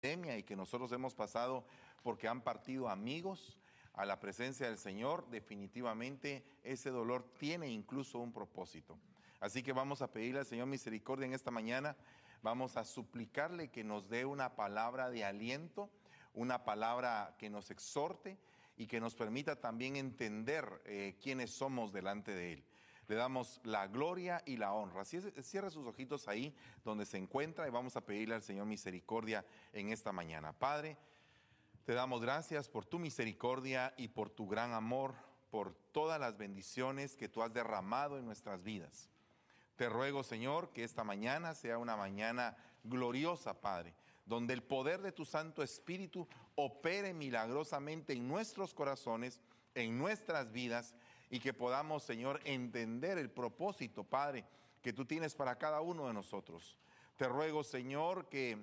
y que nosotros hemos pasado porque han partido amigos a la presencia del Señor, definitivamente ese dolor tiene incluso un propósito. Así que vamos a pedirle al Señor misericordia en esta mañana, vamos a suplicarle que nos dé una palabra de aliento, una palabra que nos exhorte y que nos permita también entender eh, quiénes somos delante de Él. Le damos la gloria y la honra. Cierre sus ojitos ahí donde se encuentra y vamos a pedirle al Señor misericordia en esta mañana. Padre, te damos gracias por tu misericordia y por tu gran amor, por todas las bendiciones que tú has derramado en nuestras vidas. Te ruego, Señor, que esta mañana sea una mañana gloriosa, Padre, donde el poder de tu Santo Espíritu opere milagrosamente en nuestros corazones, en nuestras vidas y que podamos, Señor, entender el propósito, Padre, que tú tienes para cada uno de nosotros. Te ruego, Señor, que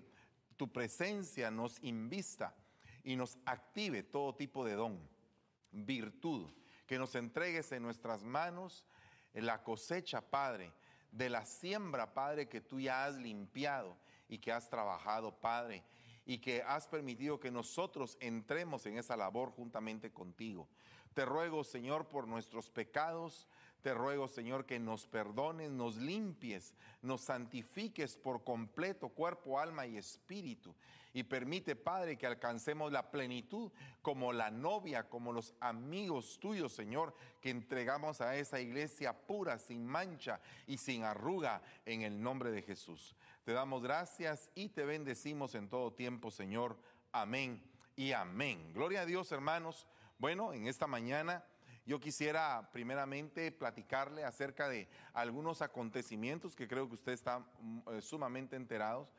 tu presencia nos invista y nos active todo tipo de don, virtud, que nos entregues en nuestras manos la cosecha, Padre, de la siembra, Padre, que tú ya has limpiado y que has trabajado, Padre, y que has permitido que nosotros entremos en esa labor juntamente contigo. Te ruego, Señor, por nuestros pecados. Te ruego, Señor, que nos perdones, nos limpies, nos santifiques por completo, cuerpo, alma y espíritu. Y permite, Padre, que alcancemos la plenitud como la novia, como los amigos tuyos, Señor, que entregamos a esa iglesia pura, sin mancha y sin arruga, en el nombre de Jesús. Te damos gracias y te bendecimos en todo tiempo, Señor. Amén y amén. Gloria a Dios, hermanos. Bueno, en esta mañana yo quisiera primeramente platicarle acerca de algunos acontecimientos que creo que usted está mm, eh, sumamente enterados,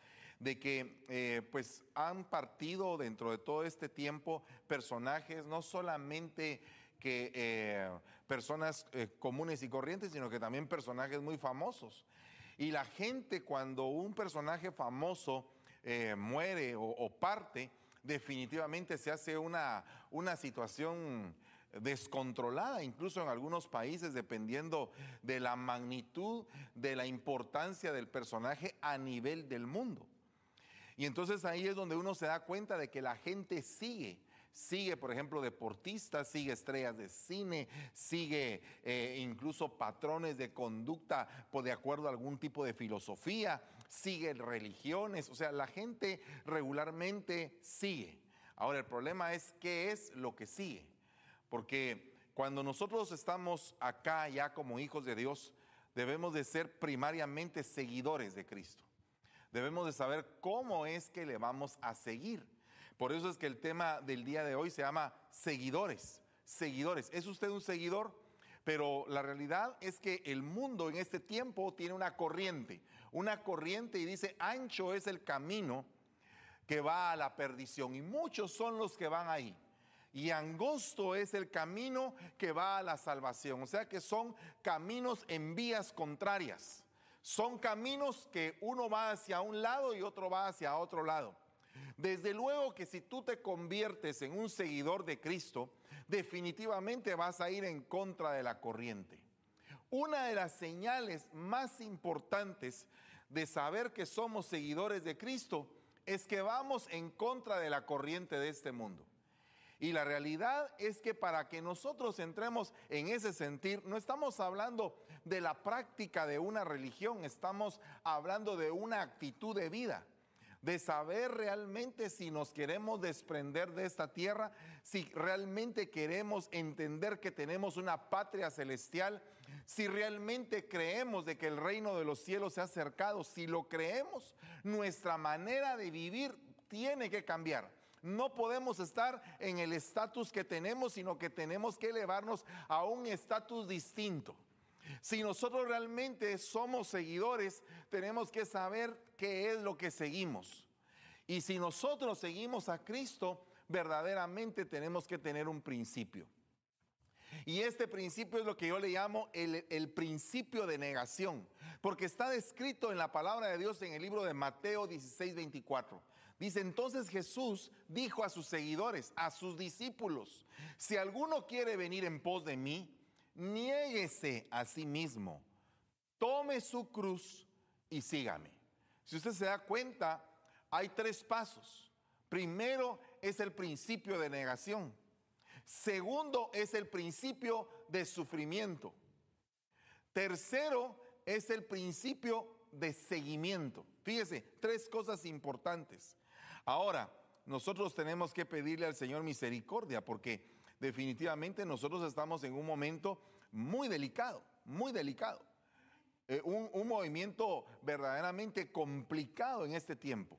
de que eh, pues han partido dentro de todo este tiempo personajes no solamente que eh, personas comunes y corrientes, sino que también personajes muy famosos. Y la gente cuando un personaje famoso muere o parte, definitivamente se hace una, una situación descontrolada, incluso en algunos países, dependiendo de la magnitud, de la importancia del personaje a nivel del mundo. Y entonces ahí es donde uno se da cuenta de que la gente sigue sigue, por ejemplo, deportistas, sigue estrellas de cine, sigue eh, incluso patrones de conducta de acuerdo a algún tipo de filosofía, sigue religiones, o sea, la gente regularmente sigue. Ahora, el problema es qué es lo que sigue, porque cuando nosotros estamos acá ya como hijos de Dios, debemos de ser primariamente seguidores de Cristo. Debemos de saber cómo es que le vamos a seguir. Por eso es que el tema del día de hoy se llama seguidores. Seguidores. ¿Es usted un seguidor? Pero la realidad es que el mundo en este tiempo tiene una corriente, una corriente y dice, ancho es el camino que va a la perdición y muchos son los que van ahí. Y angosto es el camino que va a la salvación. O sea que son caminos en vías contrarias. Son caminos que uno va hacia un lado y otro va hacia otro lado. Desde luego que si tú te conviertes en un seguidor de Cristo, definitivamente vas a ir en contra de la corriente. Una de las señales más importantes de saber que somos seguidores de Cristo es que vamos en contra de la corriente de este mundo. Y la realidad es que para que nosotros entremos en ese sentir, no estamos hablando de la práctica de una religión, estamos hablando de una actitud de vida de saber realmente si nos queremos desprender de esta tierra, si realmente queremos entender que tenemos una patria celestial, si realmente creemos de que el reino de los cielos se ha acercado, si lo creemos, nuestra manera de vivir tiene que cambiar. No podemos estar en el estatus que tenemos, sino que tenemos que elevarnos a un estatus distinto. Si nosotros realmente somos seguidores, tenemos que saber qué es lo que seguimos. Y si nosotros seguimos a Cristo, verdaderamente tenemos que tener un principio. Y este principio es lo que yo le llamo el, principio de negación, porque está descrito en la palabra de Dios en el libro de Mateo 16, 24. Dice entonces Jesús dijo a sus seguidores, a sus discípulos, si alguno quiere venir en pos de mí, niéguese a sí mismo, tome su cruz y sígame. Si usted se da cuenta, hay tres pasos. Primero es el principio de negación. Segundo es el principio de sufrimiento. Tercero es el principio de seguimiento. Fíjese, tres cosas importantes. Ahora, nosotros tenemos que pedirle al Señor misericordia porque definitivamente nosotros estamos en un momento muy delicado, muy delicado. Eh, un, un, movimiento verdaderamente complicado en este tiempo.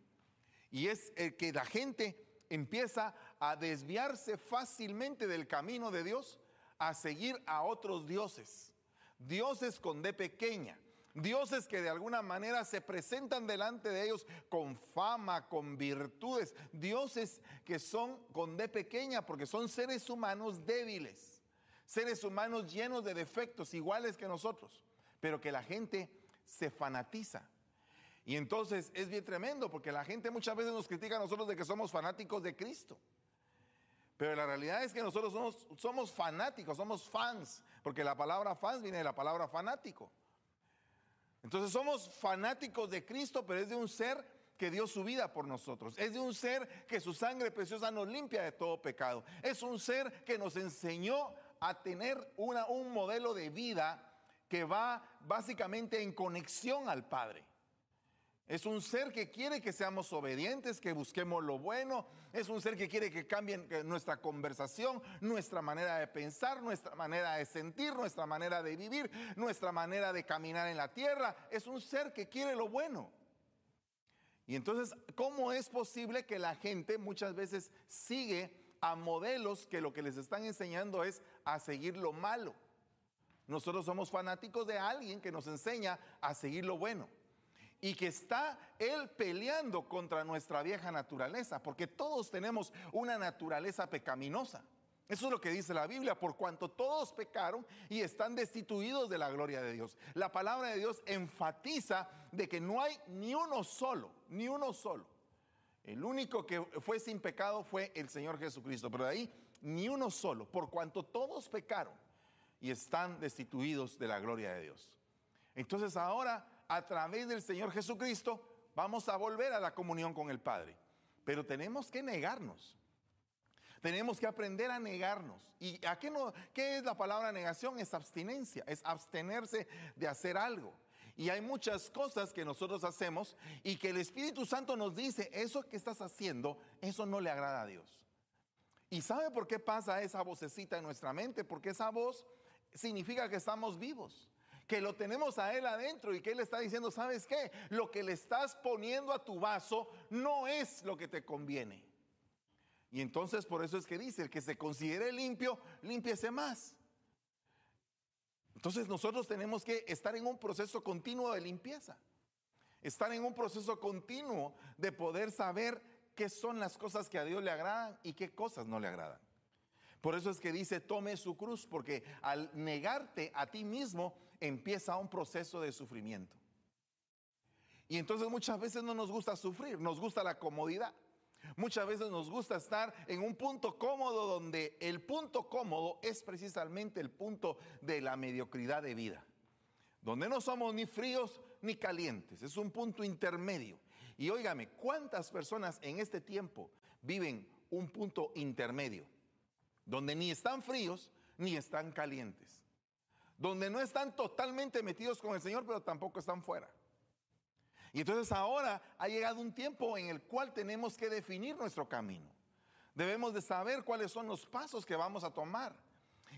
Y es el que la gente empieza a desviarse fácilmente del camino de Dios, a seguir a otros dioses. Dioses con D pequeña, Dioses que de alguna manera se presentan delante de ellos con fama, con virtudes. Dioses que son con D pequeña porque son seres humanos débiles. Seres humanos llenos de defectos, iguales que nosotros. Pero que la gente se fanatiza. Y entonces es bien tremendo porque la gente muchas veces nos critica a nosotros de que somos fanáticos de Cristo. Pero la realidad es que nosotros somos, fanáticos, somos fans, porque la palabra fans viene de la palabra fanático. Entonces somos fanáticos de Cristo, pero es de un ser que dio su vida por nosotros. Es de un ser que su sangre preciosa nos limpia de todo pecado. Es un ser que nos enseñó a tener un modelo de vida que va básicamente en conexión al Padre. Es un ser que quiere que seamos obedientes, que busquemos lo bueno. Es un ser que quiere que cambie nuestra conversación, nuestra manera de pensar, nuestra manera de sentir, nuestra manera de vivir, nuestra manera de caminar en la tierra. Es un ser que quiere lo bueno. Y entonces, ¿cómo es posible que la gente muchas veces sigue a modelos que lo que les están enseñando es a seguir lo malo? Nosotros somos fanáticos de alguien que nos enseña a seguir lo bueno y que está Él peleando contra nuestra vieja naturaleza, porque todos tenemos una naturaleza pecaminosa. Eso es lo que dice la Biblia, por cuanto todos pecaron y están destituidos de la gloria de Dios. La palabra de Dios enfatiza de que no hay ni uno solo, ni uno solo. El único que fue sin pecado fue el Señor Jesucristo, pero de ahí ni uno solo, por cuanto todos pecaron y están destituidos de la gloria de Dios. Entonces ahora a través del Señor Jesucristo, vamos a volver a la comunión con el Padre. Pero tenemos que negarnos. Tenemos que aprender a negarnos. ¿Y a qué, no, qué es la palabra negación? Es abstinencia, es abstenerse de hacer algo. Y hay muchas cosas que nosotros hacemos y que el Espíritu Santo nos dice, eso que estás haciendo, eso no le agrada a Dios. ¿Y sabe por qué pasa esa vocecita en nuestra mente? Porque esa voz significa que estamos vivos que lo tenemos a Él adentro y que Él está diciendo, ¿sabes qué? Lo que le estás poniendo a tu vaso no es lo que te conviene. Y entonces por eso es que dice, el que se considere limpio, límpiese más. Entonces nosotros tenemos que estar en un proceso continuo de limpieza. Estar en un proceso continuo de poder saber qué son las cosas que a Dios le agradan y qué cosas no le agradan. Por eso es que dice, tome su cruz, porque al negarte a ti mismo empieza un proceso de sufrimiento. Y entonces muchas veces no nos gusta sufrir, nos gusta la comodidad. Muchas veces nos gusta estar en un punto cómodo donde el punto cómodo es precisamente el punto de la mediocridad de vida. Donde no somos ni fríos ni calientes, es un punto intermedio. Y óigame, ¿cuántas personas en este tiempo viven un punto intermedio? Donde ni están fríos ni están calientes donde no están totalmente metidos con el Señor, pero tampoco están fuera. Y entonces ahora ha llegado un tiempo en el cual tenemos que definir nuestro camino. Debemos de saber cuáles son los pasos que vamos a tomar.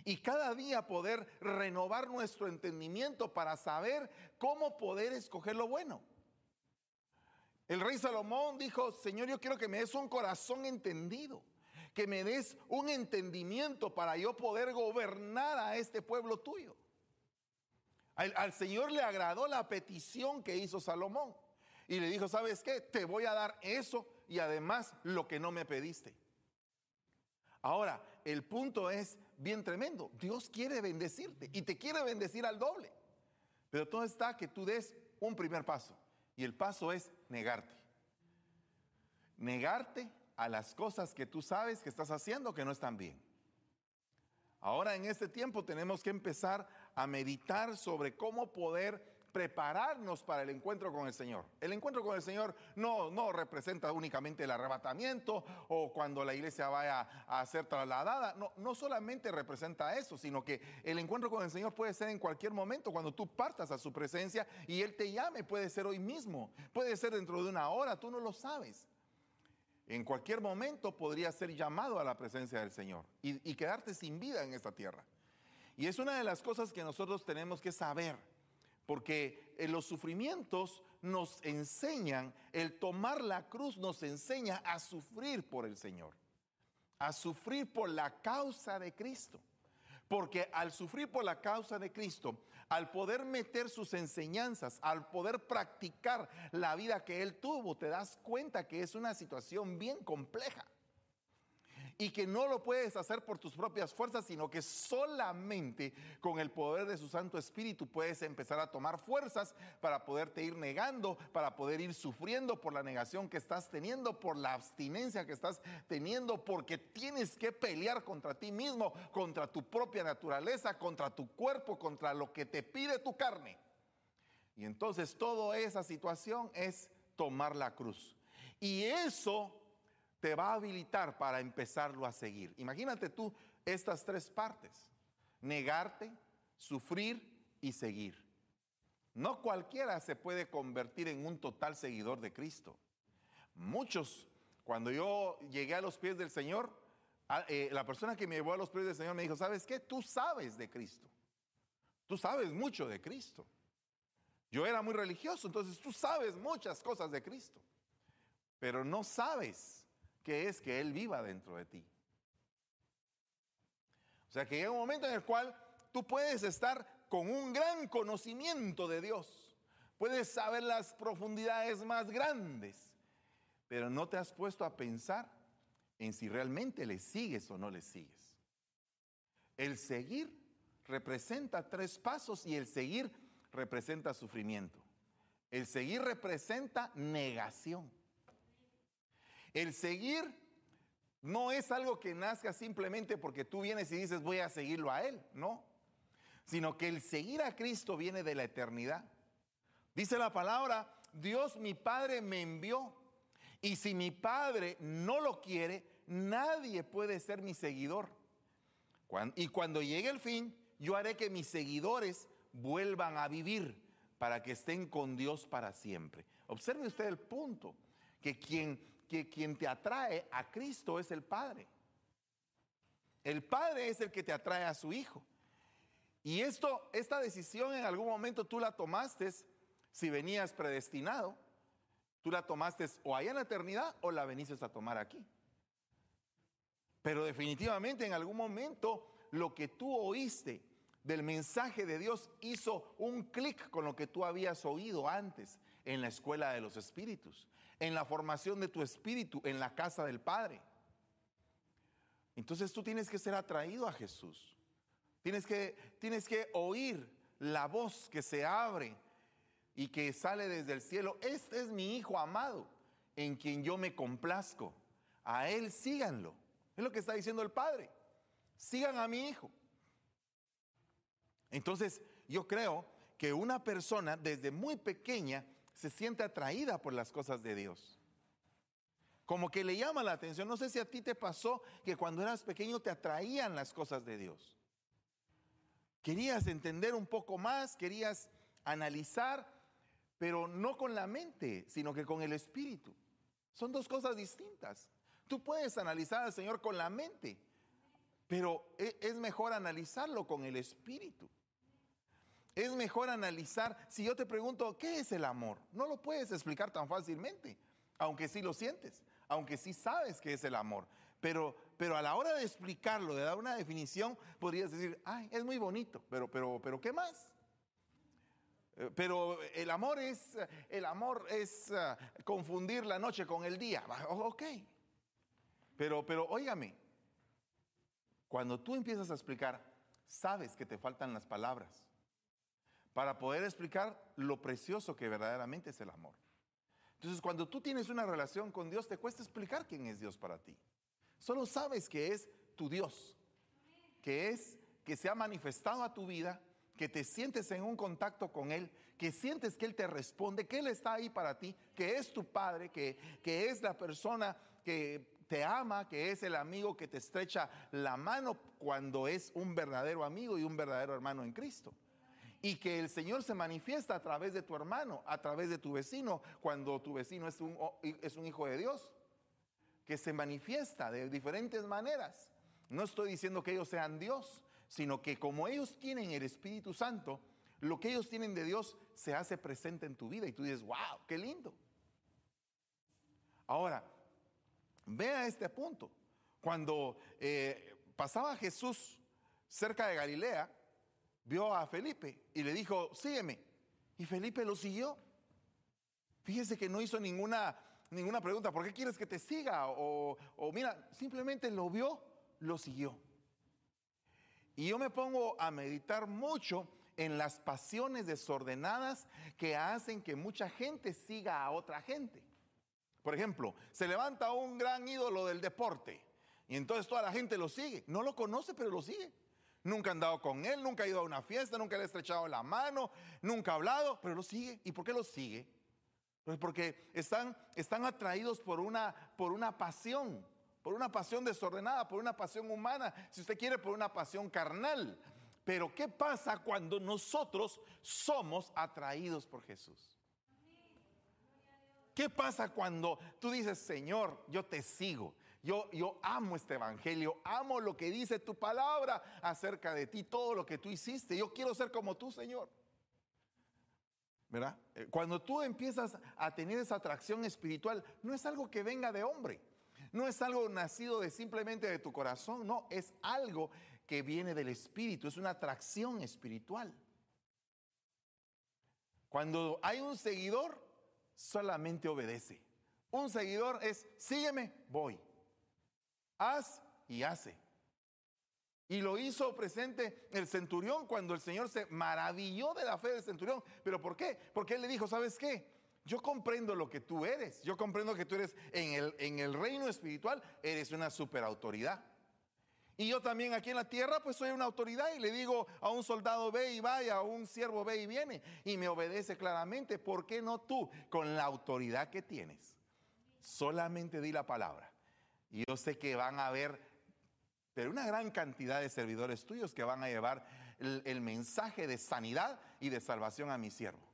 Y cada día poder renovar nuestro entendimiento para saber cómo poder escoger lo bueno. El rey Salomón dijo, Señor, yo quiero que me des un corazón entendido, que me des un entendimiento para yo poder gobernar a este pueblo tuyo. Al, Señor le agradó la petición que hizo Salomón. Y le dijo, ¿sabes qué? Te voy a dar eso y además lo que no me pediste. Ahora, el punto es bien tremendo. Dios quiere bendecirte y te quiere bendecir al doble. Pero todo está que tú des un primer paso. Y el paso es negarte. Negarte a las cosas que tú sabes que estás haciendo que no están bien. Ahora en este tiempo tenemos que empezar a meditar sobre cómo poder prepararnos para el encuentro con el Señor. El encuentro con el Señor no, no representa únicamente el arrebatamiento o cuando la iglesia vaya a ser trasladada. No, no solamente representa eso, sino que el encuentro con el Señor puede ser en cualquier momento, cuando tú partas a su presencia y Él te llame. Puede ser hoy mismo, puede ser dentro de una hora, tú no lo sabes. En cualquier momento podría ser llamado a la presencia del Señor y, y quedarte sin vida en esta tierra. Y es una de las cosas que nosotros tenemos que saber porque en los sufrimientos nos enseñan, el tomar la cruz nos enseña a sufrir por el Señor, a sufrir por la causa de Cristo. Porque al sufrir por la causa de Cristo, al poder meter sus enseñanzas, al poder practicar la vida que Él tuvo, te das cuenta que es una situación bien compleja y que no lo puedes hacer por tus propias fuerzas, sino que solamente con el poder de su Santo Espíritu puedes empezar a tomar fuerzas para poderte ir negando, para poder ir sufriendo por la negación que estás teniendo, por la abstinencia que estás teniendo, porque tienes que pelear contra ti mismo, contra tu propia naturaleza, contra tu cuerpo, contra lo que te pide tu carne. Y entonces toda esa situación es tomar la cruz. Y eso te va a habilitar para empezarlo a seguir. Imagínate tú estas tres partes, negarte, sufrir y seguir. No cualquiera se puede convertir en un total seguidor de Cristo. Muchos, cuando yo llegué a los pies del Señor, eh, la persona que me llevó a los pies del Señor me dijo, ¿sabes qué? Tú sabes de Cristo. Tú sabes mucho de Cristo. Yo era muy religioso, entonces tú sabes muchas cosas de Cristo, pero no sabes que es que Él viva dentro de ti. O sea que llega un momento en el cual tú puedes estar con un gran conocimiento de Dios. Puedes saber las profundidades más grandes, pero no te has puesto a pensar en si realmente le sigues o no le sigues. El seguir representa tres pasos y el seguir representa sufrimiento. El seguir representa negación. El seguir no es algo que nazca simplemente porque tú vienes y dices voy a seguirlo a Él, no. Sino que el seguir a Cristo viene de la eternidad. Dice la palabra, Dios mi Padre me envió. Y si mi Padre no lo quiere, nadie puede ser mi seguidor. Y cuando llegue el fin, yo haré que mis seguidores vuelvan a vivir para que estén con Dios para siempre. Observe usted el punto, que quien que quien te atrae a Cristo es el Padre. El Padre es el que te atrae a su Hijo. Y esto, esta decisión en algún momento tú la tomaste si venías predestinado. Tú la tomaste o allá en la eternidad o la veniste a tomar aquí. Pero definitivamente en algún momento lo que tú oíste del mensaje de Dios hizo un clic con lo que tú habías oído antes en la escuela de los espíritus en la formación de tu espíritu, en la casa del Padre. Entonces tú tienes que ser atraído a Jesús. Tienes que, tienes que oír la voz que se abre y que sale desde el cielo. Este es mi Hijo amado, en quien yo me complazco. A Él síganlo. Es lo que está diciendo el Padre. Sigan a mi Hijo. Entonces yo creo que una persona desde muy pequeña se siente atraída por las cosas de Dios. Como que le llama la atención. No sé si a ti te pasó que cuando eras pequeño te atraían las cosas de Dios. Querías entender un poco más, querías analizar, pero no con la mente, sino que con el espíritu. Son dos cosas distintas. Tú puedes analizar al Señor con la mente, pero e, es mejor analizarlo con el espíritu. Es mejor analizar, si yo te pregunto, ¿qué es el amor? No lo puedes explicar tan fácilmente, aunque sí lo sientes, aunque sí sabes qué es el amor. Pero, pero a la hora de explicarlo, de dar una definición, podrías decir, ay, es muy bonito, pero, pero, pero ¿qué más? Eh, pero el amor es, el amor es ah, confundir la noche con el día. Ok. Pero, pero óigame, cuando tú empiezas a explicar, sabes que te faltan las palabras para poder explicar lo precioso que verdaderamente es el amor. Entonces, cuando tú tienes una relación con Dios, te cuesta explicar quién es Dios para ti. Solo sabes que es tu Dios, que es que se ha manifestado a tu vida, que te sientes en un contacto con Él, que sientes que Él te responde, que Él está ahí para ti, que es tu Padre, que, que es la persona que te ama, que es el amigo que te estrecha la mano cuando es un verdadero amigo y un verdadero hermano en Cristo. Y que el Señor se manifiesta a través de tu hermano, a través de tu vecino, cuando tu vecino es un, es un hijo de Dios, que se manifiesta de diferentes maneras. No estoy diciendo que ellos sean Dios, sino que como ellos tienen el Espíritu Santo, lo que ellos tienen de Dios se hace presente en tu vida y tú dices, wow, qué lindo. Ahora, vea este punto. Cuando eh, pasaba Jesús cerca de Galilea, vio a Felipe y le dijo, sígueme. Y Felipe lo siguió. Fíjese que no hizo ninguna, ninguna pregunta, ¿por qué quieres que te siga? O, o mira, simplemente lo vio, lo siguió. Y yo me pongo a meditar mucho en las pasiones desordenadas que hacen que mucha gente siga a otra gente. Por ejemplo, se levanta un gran ídolo del deporte y entonces toda la gente lo sigue. No lo conoce, pero lo sigue. Nunca ha andado con él, nunca ha ido a una fiesta, nunca le ha estrechado la mano, nunca ha hablado, pero lo sigue. ¿Y por qué lo sigue? Pues porque están, están atraídos por una, por una pasión por una pasión desordenada, por una pasión humana, si usted quiere, por una pasión carnal. Pero ¿qué pasa cuando nosotros somos atraídos por Jesús? ¿Qué pasa cuando tú dices, Señor, yo te sigo? Yo, yo amo este evangelio, amo lo que dice tu palabra acerca de ti, todo lo que tú hiciste. Yo quiero ser como tú, Señor. ¿Verdad? Eh, cuando tú empiezas a tener esa atracción espiritual, no es algo que venga de hombre. No es algo nacido de simplemente de tu corazón, no, es algo que viene del espíritu, es una atracción espiritual. Cuando hay un seguidor, solamente obedece. Un seguidor es, sígueme, voy. Haz y hace. Y lo hizo presente el centurión cuando el Señor se maravilló de la fe del centurión. ¿Pero por qué? Porque él le dijo, ¿sabes qué? yo comprendo lo que tú eres. Yo comprendo que tú eres en el, en el reino espiritual, eres una superautoridad. Y yo también aquí en la tierra, pues soy una autoridad y le digo a un soldado ve y vaya, a un siervo ve y viene y me obedece claramente. ¿Por qué no tú con la autoridad que tienes? Solamente di la palabra. Y yo sé que van a haber, pero una gran cantidad de servidores tuyos que van a llevar el mensaje de sanidad y de salvación a mi siervo.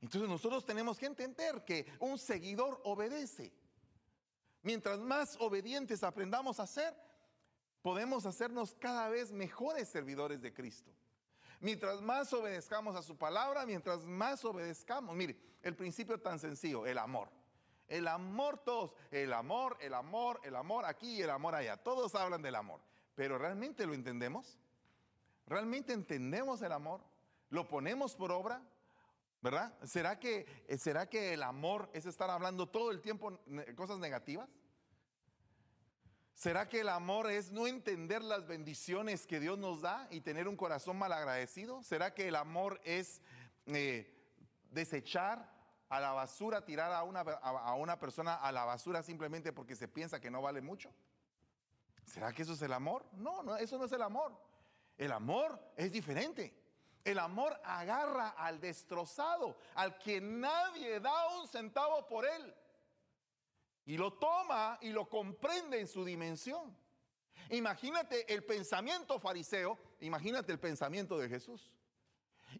Entonces nosotros tenemos que entender que un seguidor obedece. Mientras más obedientes aprendamos a ser, podemos hacernos cada vez mejores servidores de Cristo. Mientras más obedezcamos a su palabra, mientras más obedezcamos, mire, el principio tan sencillo, el amor. El amor todos, el amor, el amor, el amor aquí y el amor allá. Todos hablan del amor, pero ¿realmente lo entendemos? ¿Realmente entendemos el amor? ¿Lo ponemos por obra? ¿Verdad? ¿Será que, eh, ¿Será que el amor es estar hablando todo el tiempo cosas negativas? ¿Será que el amor es no entender las bendiciones que Dios nos da y tener un corazón malagradecido? ¿Será que el amor es eh, desechar a la basura, tirar a una, a una persona a la basura simplemente porque se piensa que no vale mucho? ¿Será que eso es el amor? No, no, eso no es el amor. El amor es diferente. El amor agarra al destrozado, al que nadie da un centavo por él. Y lo toma y lo comprende en su dimensión. Imagínate el pensamiento fariseo, imagínate el pensamiento de Jesús.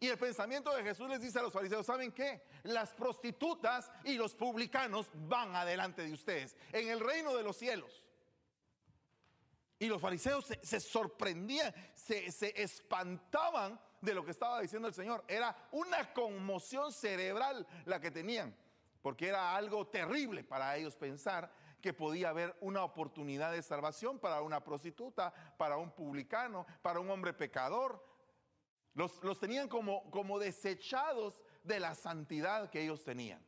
Y el pensamiento de Jesús les dice a los fariseos, ¿saben qué? Las prostitutas y los publicanos van adelante de ustedes en el reino de los cielos. Y los fariseos se, sorprendían, se, espantaban de lo que estaba diciendo el Señor. Era una conmoción cerebral la que tenían, porque era algo terrible para ellos pensar que podía haber una oportunidad de salvación para una prostituta, para un publicano, para un hombre pecador. Los, los tenían como, como desechados de la santidad que ellos tenían.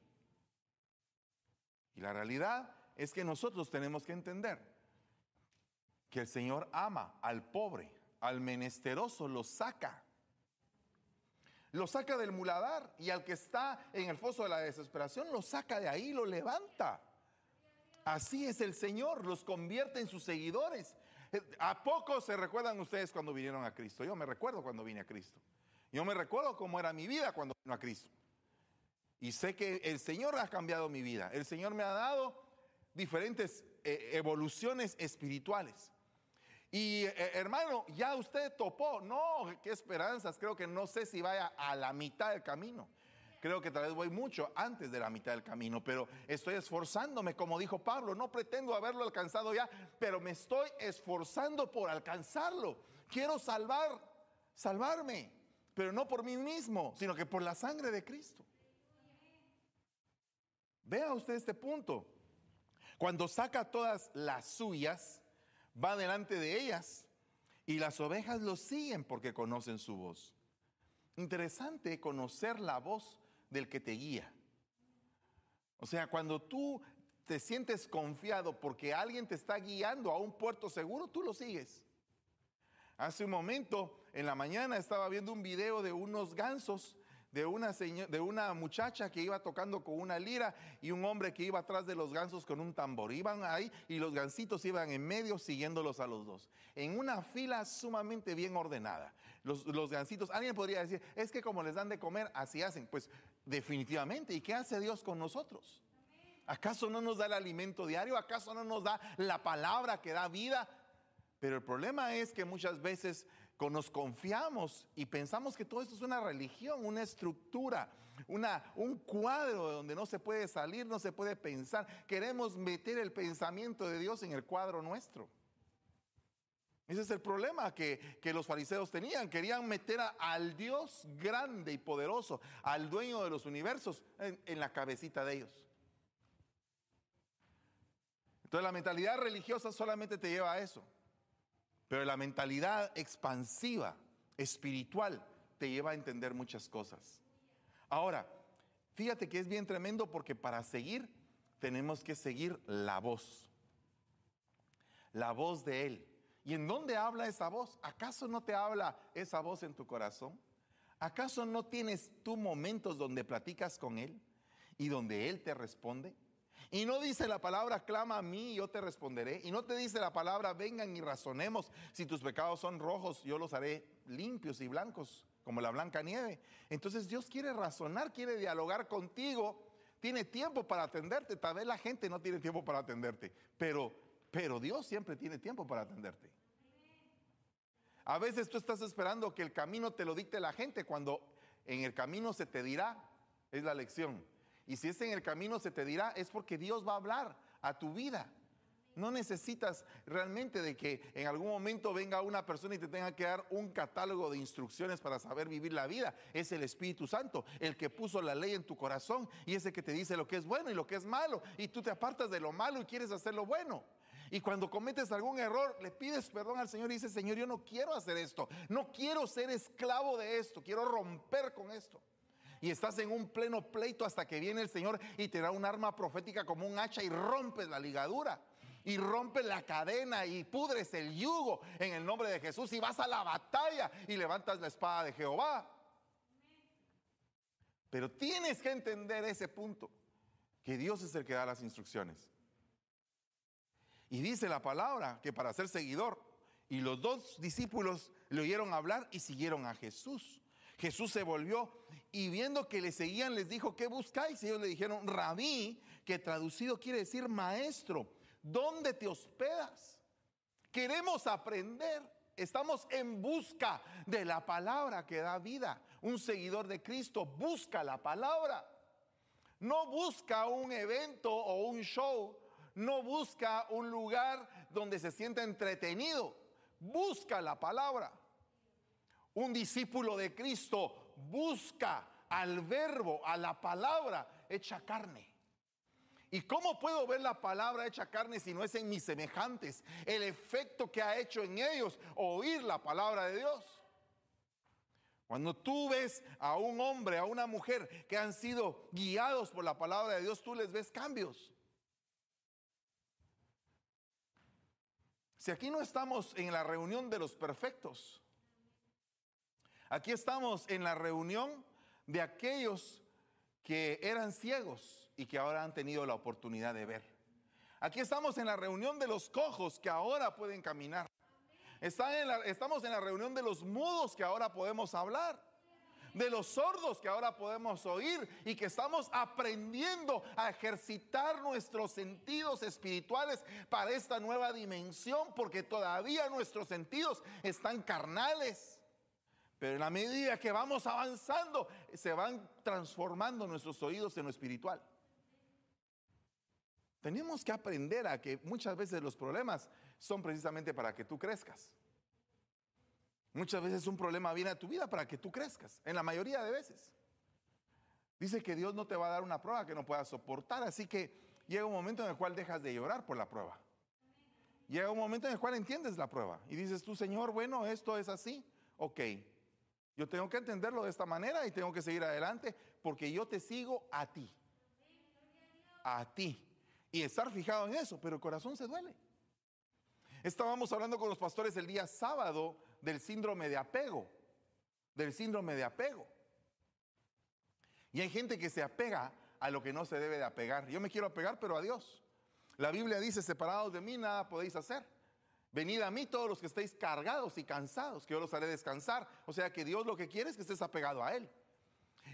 Y la realidad es que nosotros tenemos que entender que el Señor ama al pobre, al menesteroso, lo saca lo saca del muladar y al que está en el foso de la desesperación lo saca de ahí, lo levanta. Así es el Señor, los convierte en sus seguidores. ¿A poco se recuerdan ustedes cuando vinieron a Cristo? Yo me recuerdo cuando vine a Cristo. Yo me recuerdo cómo era mi vida cuando vino a Cristo. Y sé que el Señor ha cambiado mi vida. El Señor me ha dado diferentes eh, evoluciones espirituales. Y eh, hermano, ya usted topó. No, qué esperanzas. Creo que no sé si vaya a la mitad del camino. Creo que tal vez voy mucho antes de la mitad del camino, pero estoy esforzándome, como dijo Pablo, no pretendo haberlo alcanzado ya, pero me estoy esforzando por alcanzarlo. Quiero salvar, salvarme, pero no por mí mismo, sino que por la sangre de Cristo. Vea usted este punto. Cuando saca todas las suyas, va delante de ellas y las ovejas lo siguen porque conocen su voz. Interesante conocer la voz del que te guía. O sea, cuando tú te sientes confiado porque alguien te está guiando a un puerto seguro, tú lo sigues. Hace un momento, en la mañana, estaba viendo un video de unos gansos, de una, de una muchacha que iba tocando con una lira y un hombre que iba atrás de los gansos con un tambor. Iban ahí y los gansitos iban en medio siguiéndolos a los dos, en una fila sumamente bien ordenada. Los, los gansitos, alguien podría decir, es que como les dan de comer, así hacen. Pues Definitivamente. ¿Y qué hace Dios con nosotros? ¿Acaso no nos da el alimento diario? ¿Acaso no nos da la palabra que da vida? Pero el problema es que muchas veces nos confiamos y pensamos que todo esto es una religión, una estructura, una, un cuadro donde no se puede salir, no se puede pensar. Queremos meter el pensamiento de Dios en el cuadro nuestro. Ese es el problema que, los fariseos tenían. Querían meter al Dios grande y poderoso, al dueño de los universos, en, en la cabecita de ellos. Entonces la mentalidad religiosa solamente te lleva a eso. Pero la mentalidad expansiva, espiritual, te lleva a entender muchas cosas. Ahora, fíjate que es bien tremendo porque para seguir tenemos que seguir la voz. La voz de Él. ¿Y en dónde habla esa voz? ¿Acaso no te habla esa voz en tu corazón? ¿Acaso no tienes tú momentos donde platicas con Él y donde Él te responde? Y no dice la palabra, clama a mí y yo te responderé. Y no te dice la palabra, vengan y razonemos. Si tus pecados son rojos, yo los haré limpios y blancos, como la blanca nieve. Entonces Dios quiere razonar, quiere dialogar contigo. Tiene tiempo para atenderte. Tal vez la gente no tiene tiempo para atenderte. Pero pero Dios siempre tiene tiempo para atenderte. A veces tú estás esperando que el camino te lo dicte la gente cuando en el camino se te dirá, es la lección. Y si es en el camino se te dirá, es porque Dios va a hablar a tu vida. No necesitas realmente de que en algún momento venga una persona y te tenga que dar un catálogo de instrucciones para saber vivir la vida. Es el Espíritu Santo, el que puso la ley en tu corazón y es el que te dice lo que es bueno y lo que es malo. Y tú te apartas de lo malo y quieres hacer lo bueno. Y cuando cometes algún error, le pides perdón al Señor y dices, Señor, yo no quiero hacer esto, no quiero ser esclavo de esto, quiero romper con esto. Y estás en un pleno pleito hasta que viene el Señor y te da un arma profética como un hacha y rompes la ligadura. Y rompes la cadena y pudres el yugo en el nombre de Jesús y vas a la batalla y levantas la espada de Jehová. Pero tienes que entender ese punto, que Dios es el que da las instrucciones. Y dice la palabra que para ser seguidor, y los dos discípulos le oyeron hablar y siguieron a Jesús. Jesús se volvió y viendo que le seguían les dijo, ¿qué buscáis? Y ellos le dijeron, rabí, que traducido quiere decir maestro, ¿dónde te hospedas? Queremos aprender, estamos en busca de la palabra que da vida. Un seguidor de Cristo busca la palabra, no busca un evento o un show, no busca un lugar donde se sienta entretenido, busca la palabra. Un discípulo de Cristo busca al verbo, a la palabra hecha carne. ¿Y cómo puedo ver la palabra hecha carne si no es en mis semejantes? El efecto que ha hecho en ellos oír la palabra de Dios. Cuando tú ves a un hombre, a una mujer que han sido guiados por la palabra de Dios, tú les ves cambios. Si aquí no estamos en la reunión de los perfectos, aquí estamos en la reunión de aquellos que eran ciegos y que ahora han tenido la oportunidad de ver. Aquí estamos en la reunión de los cojos que ahora pueden caminar. estamos en la reunión de los mudos que ahora podemos hablar. de los sordos que ahora podemos oír y que estamos aprendiendo a ejercitar nuestros sentidos espirituales para esta nueva dimensión, porque todavía nuestros sentidos están carnales. Pero en la medida que vamos avanzando, se van transformando nuestros oídos en lo espiritual. Tenemos que aprender a que muchas veces los problemas son precisamente para que tú crezcas. Muchas veces un problema viene a tu vida para que tú crezcas, en la mayoría de veces. Dice que Dios no te va a dar una prueba que no puedas soportar, así que llega un momento en el cual dejas de llorar por la prueba. Llega un momento en el cual entiendes la prueba y dices tú, Señor, bueno, esto es así, ok. Yo tengo que entenderlo de esta manera y tengo que seguir adelante porque yo te sigo a ti. A ti y estar fijado en eso, pero el corazón se duele. Estábamos hablando con los pastores el día sábado del síndrome de apego, del síndrome de apego. Y hay gente que se apega a lo que no se debe de apegar. Yo me quiero apegar, pero a Dios. La Biblia dice, separados de mí nada podéis hacer. Venid a mí todos los que estéis cargados y cansados, que yo los haré descansar. O sea que Dios lo que quiere es que estés apegado a Él.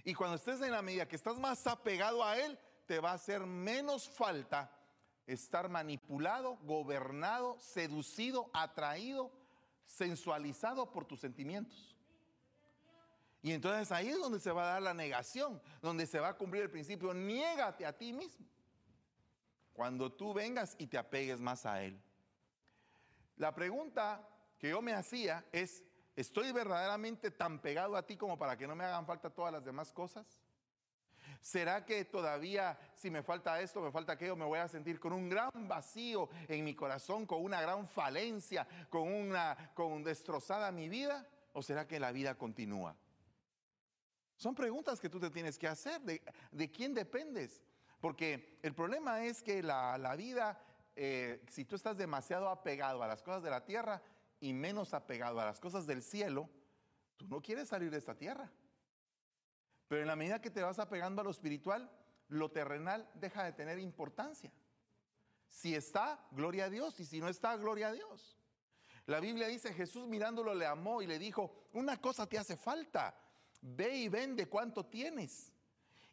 Y cuando estés en la medida que estás más apegado a Él, te va a hacer menos falta estar manipulado, gobernado, seducido, atraído, sensualizado por tus sentimientos. Y entonces ahí es donde se va a dar la negación, donde se va a cumplir el principio, niégate a ti mismo. Cuando tú vengas y te apegues más a Él. La pregunta que yo me hacía es, ¿estoy verdaderamente tan pegado a ti como para que no me hagan falta todas las demás cosas? ¿Será que todavía si me falta esto, me falta aquello, me voy a sentir con un gran vacío en mi corazón, con una gran falencia, con una con destrozada mi vida? ¿O será que la vida continúa? Son preguntas que tú te tienes que hacer. ¿De, quién dependes? Porque el problema es que la, vida, eh, si tú estás demasiado apegado a las cosas de la tierra y menos apegado a las cosas del cielo, tú no quieres salir de esta tierra. Pero en la medida que te vas apegando a lo espiritual, lo terrenal deja de tener importancia. Si está, gloria a Dios, y si no está, gloria a Dios. La Biblia dice, Jesús mirándolo le amó y le dijo, una cosa te hace falta, ve y vende cuánto tienes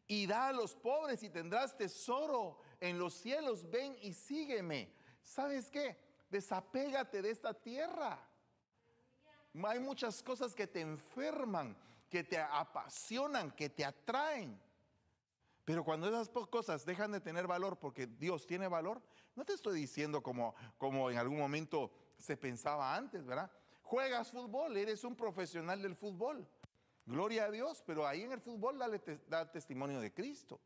y da a los pobres y tendrás tesoro en los cielos, ven y sígueme. ¿Sabes qué? Desapégate de esta tierra. Hay muchas cosas que te enferman que te apasionan, que te atraen. Pero cuando esas cosas dejan de tener valor porque Dios tiene valor, no te estoy diciendo como, como en algún momento se pensaba antes, ¿verdad? Juegas fútbol, eres un profesional del fútbol. Gloria a Dios, pero ahí en el fútbol da testimonio de Cristo.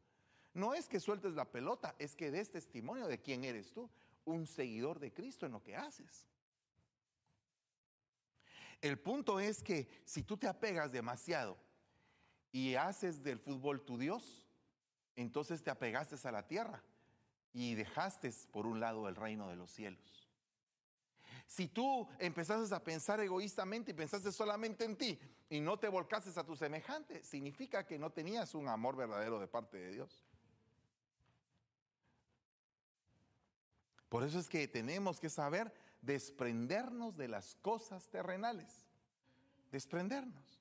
No es que sueltes la pelota, es que des testimonio de quién eres tú, un seguidor de Cristo en lo que haces. El punto es que si tú te apegas demasiado y haces del fútbol tu Dios, entonces te apegaste a la tierra y dejaste por un lado el reino de los cielos. Si tú empezaste a pensar egoístamente y pensaste solamente en ti y no te volcaste a tu semejante, significa que no tenías un amor verdadero de parte de Dios. Por eso es que tenemos que saber desprendernos de las cosas terrenales. Desprendernos.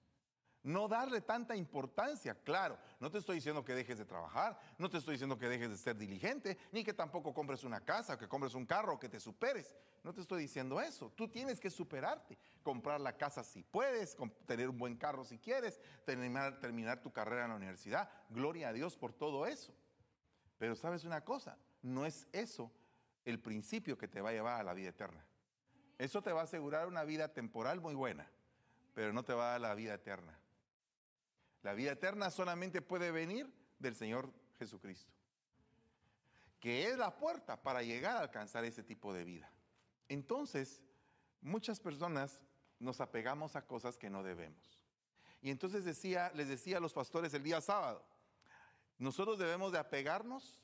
No darle tanta importancia, claro. No te estoy diciendo que dejes de trabajar, no te estoy diciendo que dejes de ser diligente, ni que tampoco compres una casa, que compres un carro, que te superes. No te estoy diciendo eso. Tú tienes que superarte. Comprar la casa si puedes, tener un buen carro si quieres, terminar, terminar tu carrera en la universidad. Gloria a Dios por todo eso. Pero sabes una cosa, no es eso el principio que te va a llevar a la vida eterna. Eso te va a asegurar una vida temporal muy buena, pero no te va a dar la vida eterna. La vida eterna solamente puede venir del Señor Jesucristo, que es la puerta para llegar a alcanzar ese tipo de vida. Entonces, muchas personas nos apegamos a cosas que no debemos. Y entonces decía, les decía a los pastores el día sábado, nosotros debemos de apegarnos,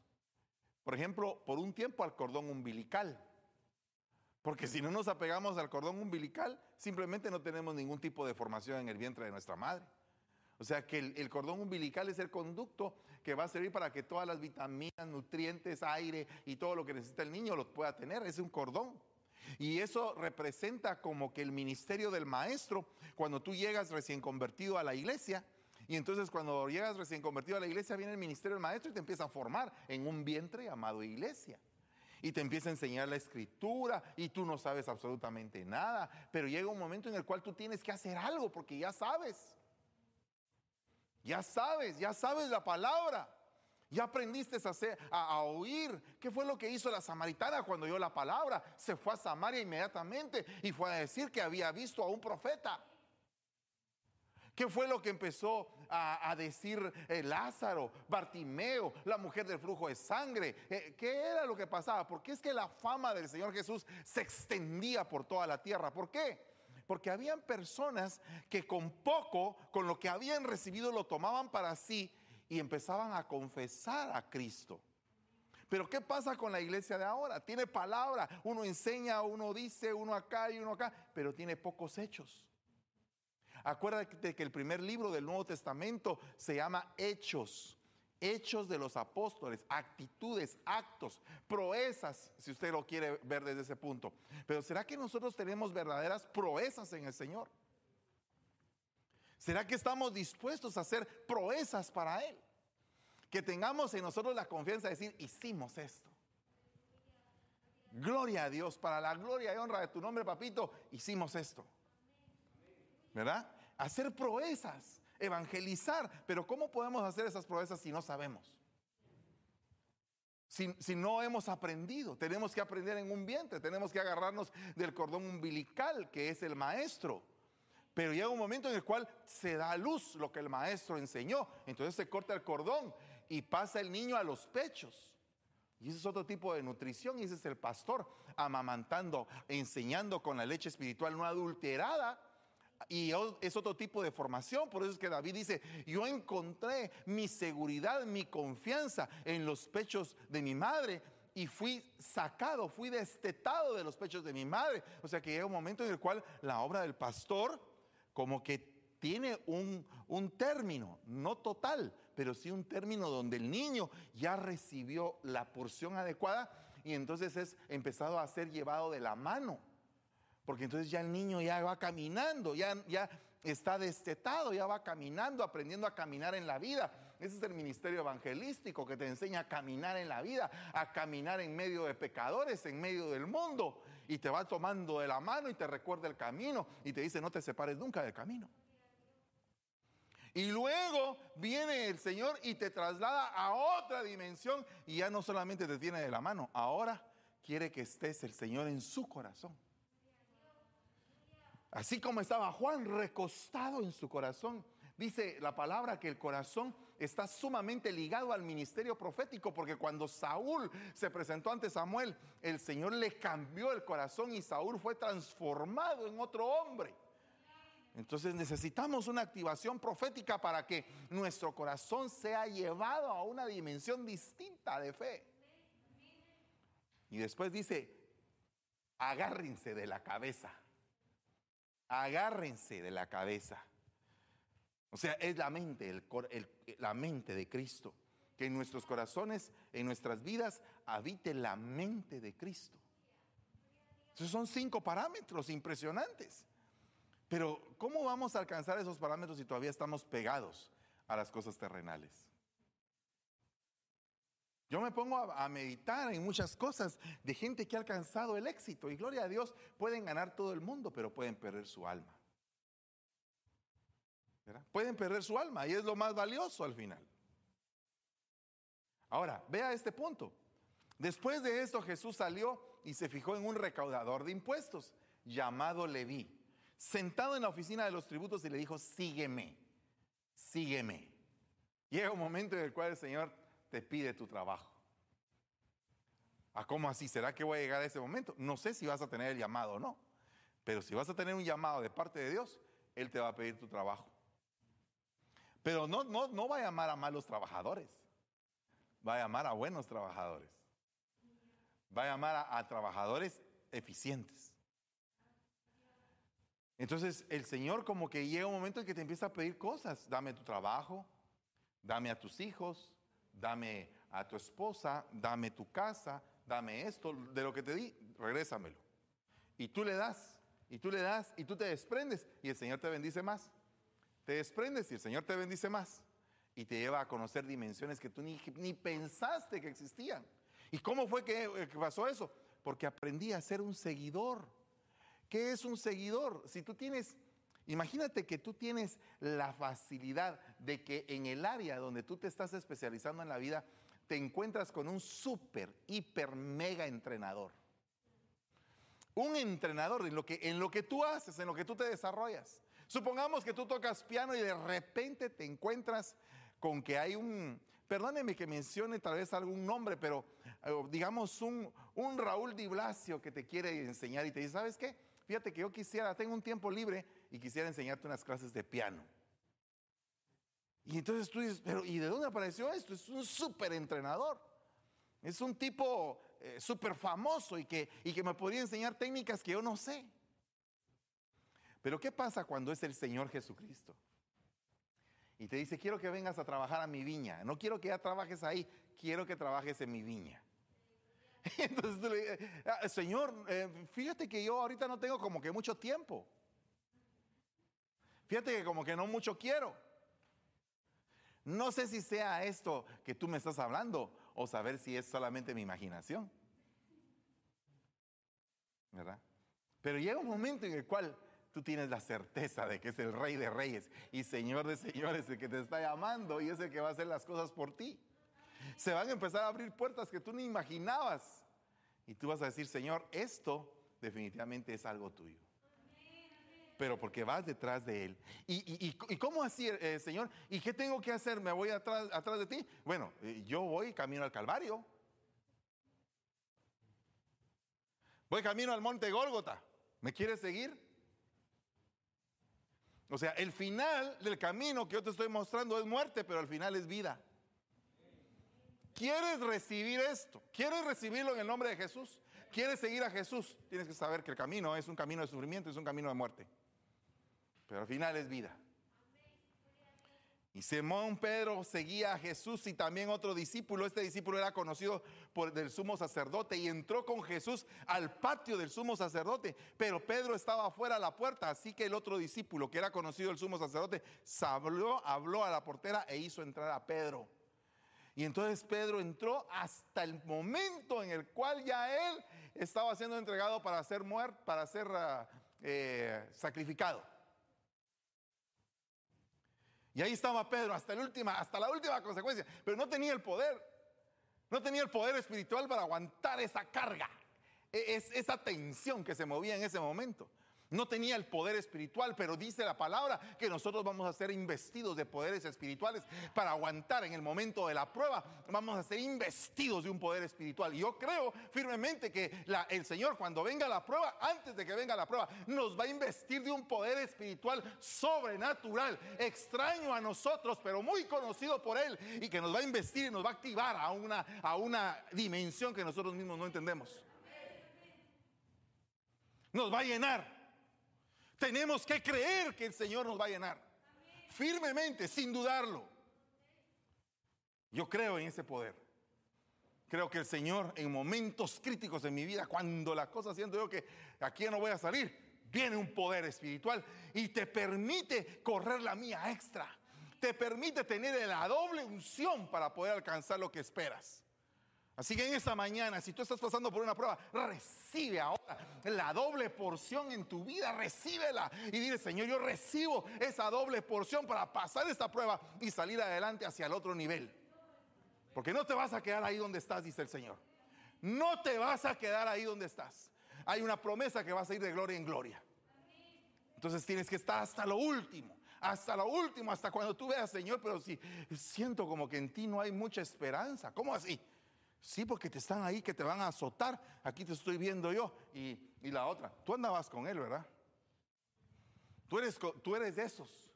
por ejemplo, por un tiempo al cordón umbilical. Porque si no nos apegamos al cordón umbilical, simplemente no tenemos ningún tipo de formación en el vientre de nuestra madre. O sea que el, cordón umbilical es el conducto que va a servir para que todas las vitaminas, nutrientes, aire y todo lo que necesita el niño lo pueda tener. Es un cordón. Y eso representa como que el ministerio del maestro, cuando tú llegas recién convertido a la iglesia Y entonces cuando llegas recién convertido a la iglesia, viene el ministerio del maestro y te empieza a formar en un vientre llamado iglesia. Y te empieza a enseñar la escritura y tú no sabes absolutamente nada. Pero llega un momento en el cual tú tienes que hacer algo porque ya sabes. Ya sabes, ya sabes la palabra. Ya aprendiste a, hacer, a, oír. ¿Qué fue lo que hizo la samaritana cuando oyó la palabra? Se fue a Samaria inmediatamente y fue a decir que había visto a un profeta. ¿Qué fue lo que empezó a, decir eh, Lázaro, Bartimeo, la mujer del flujo de sangre? Eh, ¿Qué era lo que pasaba? Porque es que la fama del Señor Jesús se extendía por toda la tierra. ¿Por qué? Porque habían personas que con poco, con lo que habían recibido, lo tomaban para sí y empezaban a confesar a Cristo. Pero ¿qué pasa con la iglesia de ahora? Tiene palabra, uno enseña, uno dice, uno acá y uno acá, pero tiene pocos hechos. Acuérdate que el primer libro del Nuevo Testamento se llama Hechos. Hechos de los apóstoles, actitudes, actos, proezas, si usted lo quiere ver desde ese punto. Pero ¿será que nosotros tenemos verdaderas proezas en el Señor? ¿Será que estamos dispuestos a hacer proezas para Él? Que tengamos en nosotros la confianza de decir, hicimos esto. Gloria a Dios, para la gloria y honra de tu nombre, papito, hicimos esto. ¿Verdad? Hacer proezas, evangelizar. Pero ¿cómo podemos hacer esas proezas si no sabemos? Si, no hemos aprendido, tenemos que aprender en un vientre, tenemos que agarrarnos del cordón umbilical que es el maestro. Pero llega un momento en el cual se da a luz lo que el maestro enseñó. Entonces se corta el cordón y pasa el niño a los pechos. Y ese es otro tipo de nutrición y ese es el pastor amamantando, enseñando con la leche espiritual no adulterada y es otro tipo de formación, por eso es que David dice, yo encontré mi seguridad, mi confianza en los pechos de mi madre y fui sacado, fui destetado de los pechos de mi madre. O sea que llega un momento en el cual la obra del pastor como que tiene un, un término, no total, pero sí un término donde el niño ya recibió la porción adecuada y entonces es empezado a ser llevado de la mano porque entonces ya el niño ya va caminando, ya, ya está destetado, ya va caminando, aprendiendo a caminar en la vida. Ese es el ministerio evangelístico que te enseña a caminar en la vida, a caminar en medio de pecadores, en medio del mundo. Y te va tomando de la mano y te recuerda el camino y te dice no te separes nunca del camino. Y luego viene el Señor y te traslada a otra dimensión y ya no solamente te tiene de la mano, ahora quiere que estés el Señor en su corazón. Así como estaba Juan recostado en su corazón. Dice la palabra que el corazón está sumamente ligado al ministerio profético, porque cuando Saúl se presentó ante Samuel, el Señor le cambió el corazón y Saúl fue transformado en otro hombre. Entonces necesitamos una activación profética para que nuestro corazón sea llevado a una dimensión distinta de fe. Y después dice, agárrense de la cabeza agárrense de la cabeza. O sea, es la mente, la mente de Cristo. Que en nuestros corazones, en nuestras vidas, habite la mente de Cristo. Esos son cinco parámetros impresionantes. Pero ¿cómo vamos a alcanzar esos parámetros si todavía estamos pegados a las cosas terrenales? Yo me pongo a, meditar en muchas cosas de gente que ha alcanzado el éxito y gloria a Dios, pueden ganar todo el mundo, pero pueden perder su alma. Pueden perder su alma y es lo más valioso al final. Ahora, vea este punto. Después de esto Jesús salió y se fijó en un recaudador de impuestos llamado Leví, sentado en la oficina de los tributos y le dijo, sígueme, sígueme. Llega un momento en el cual el Señor te pide tu trabajo. ¿A ah, cómo así? ¿Será que voy a llegar a ese momento? No sé si vas a tener el llamado o no, pero si vas a tener un llamado de parte de Dios, Él te va a pedir tu trabajo. Pero no, no, no va a llamar a malos trabajadores, va a llamar a buenos trabajadores, va a llamar a, a trabajadores eficientes. Entonces el Señor como que llega un momento en que te empieza a pedir cosas, dame tu trabajo, dame a tus hijos, dame a tu esposa, dame tu casa, dame esto, de lo que te di, regrésamelo. Y tú le das, y tú le das, y tú te desprendes, y el Señor te bendice más. te desprendes y el Señor te bendice más. Y te lleva a conocer dimensiones que tú ni, ni pensaste que existían. ¿Y cómo fue que, eh, que pasó eso? Porque aprendí a ser un seguidor. ¿Qué es un seguidor? Si tú tienes, imagínate que tú tienes la facilidad de que en el área donde tú te estás especializando en la vida, te encuentras con un súper, hiper, mega entrenador. Un entrenador en lo, que, en lo que tú haces, en lo que tú te desarrollas. Supongamos que tú tocas piano y de repente te encuentras con que hay un, perdóneme que mencione tal vez algún nombre, pero eh, digamos un, un Raúl Di Blasio que te quiere enseñar y te dice, ¿sabes qué? Fíjate que yo quisiera, tengo un tiempo libre y quisiera enseñarte unas clases de piano. Y entonces tú dices, pero ¿y de dónde apareció esto? Es un súper entrenador. Es un tipo eh, súper famoso y que, y que me podría enseñar técnicas que yo no sé. Pero ¿qué pasa cuando es el Señor Jesucristo? Y te dice, quiero que vengas a trabajar a mi viña. No quiero que ya trabajes ahí, quiero que trabajes en mi viña. Entonces tú le dices, ah, Señor, eh, fíjate que yo ahorita no tengo como que mucho tiempo. Fíjate que como que no mucho quiero. No sé si sea esto que tú me estás hablando o saber si es solamente mi imaginación. ¿Verdad? Pero llega un momento en el cual tú tienes la certeza de que es el rey de reyes y señor de señores el que te está llamando y es el que va a hacer las cosas por ti. Se van a empezar a abrir puertas que tú ni imaginabas. Y tú vas a decir, Señor, esto definitivamente es algo tuyo pero porque vas detrás de Él. ¿Y, cómo así, eh, Señor? ¿Y qué tengo que hacer? ¿Me voy atrás, atrás de ti? Bueno, eh, yo voy camino al Calvario. Voy camino al monte Gólgota. ¿Me quieres seguir? O sea, el final del camino que yo te estoy mostrando es muerte, pero al final es vida. ¿Quieres recibir esto? ¿Quieres recibirlo en el nombre de Jesús? ¿Quieres seguir a Jesús? Tienes que saber que el camino es un camino de sufrimiento, es un camino de muerte pero al final es vida. Y Simón Pedro seguía a Jesús y también otro discípulo. Este discípulo era conocido por el sumo sacerdote y entró con Jesús al patio del sumo sacerdote. Pero Pedro estaba afuera a la puerta, así que el otro discípulo, que era conocido el sumo sacerdote, habló, habló a la portera e hizo entrar a Pedro. Y entonces Pedro entró hasta el momento en el cual ya él estaba siendo entregado para ser muerto, para ser ah, eh, sacrificado. Y ahí estaba Pedro hasta, el última, hasta la última consecuencia, pero no tenía el poder. No tenía el poder espiritual para aguantar esa carga, e, es, esa tensión que se movía en ese momento. No tenía el poder espiritual, pero dice la palabra que nosotros vamos a ser investidos de poderes espirituales para aguantar en el momento de la prueba. Vamos a ser investidos de un poder espiritual. Y yo creo firmemente que el Señor cuando venga la prueba, antes de que venga la prueba, nos va a investir de un poder espiritual sobrenatural, extraño a nosotros, pero muy conocido por Él y que nos va a investir y nos va a activar a una, a una dimensión que nosotros mismos no entendemos. Nos va a llenar tenemos que creer que el Señor nos va a llenar. Firmemente, sin dudarlo. Yo creo en ese poder. Creo que el Señor en momentos críticos en mi vida, cuando las cosas siento yo que aquí no voy a salir, viene un poder espiritual y te permite correr la mía extra. Te permite tener la doble unción para poder alcanzar lo que esperas. Así que en esta mañana, si tú estás pasando por una prueba, recibe ahora la doble porción en tu vida, recíbela y dile, Señor, yo recibo esa doble porción para pasar esta prueba y salir adelante hacia el otro nivel. Porque no te vas a quedar ahí donde estás, dice el Señor. No te vas a quedar ahí donde estás. Hay una promesa que vas a ir de gloria en gloria. Entonces tienes que estar hasta lo último hasta lo último, hasta cuando tú veas, Señor, pero si siento como que en ti no hay mucha esperanza. ¿Cómo así? Sí, porque te están ahí que te van a azotar. Aquí te estoy viendo yo. Y, la otra, tú andabas con él, ¿verdad? Tú eres, tú eres de esos.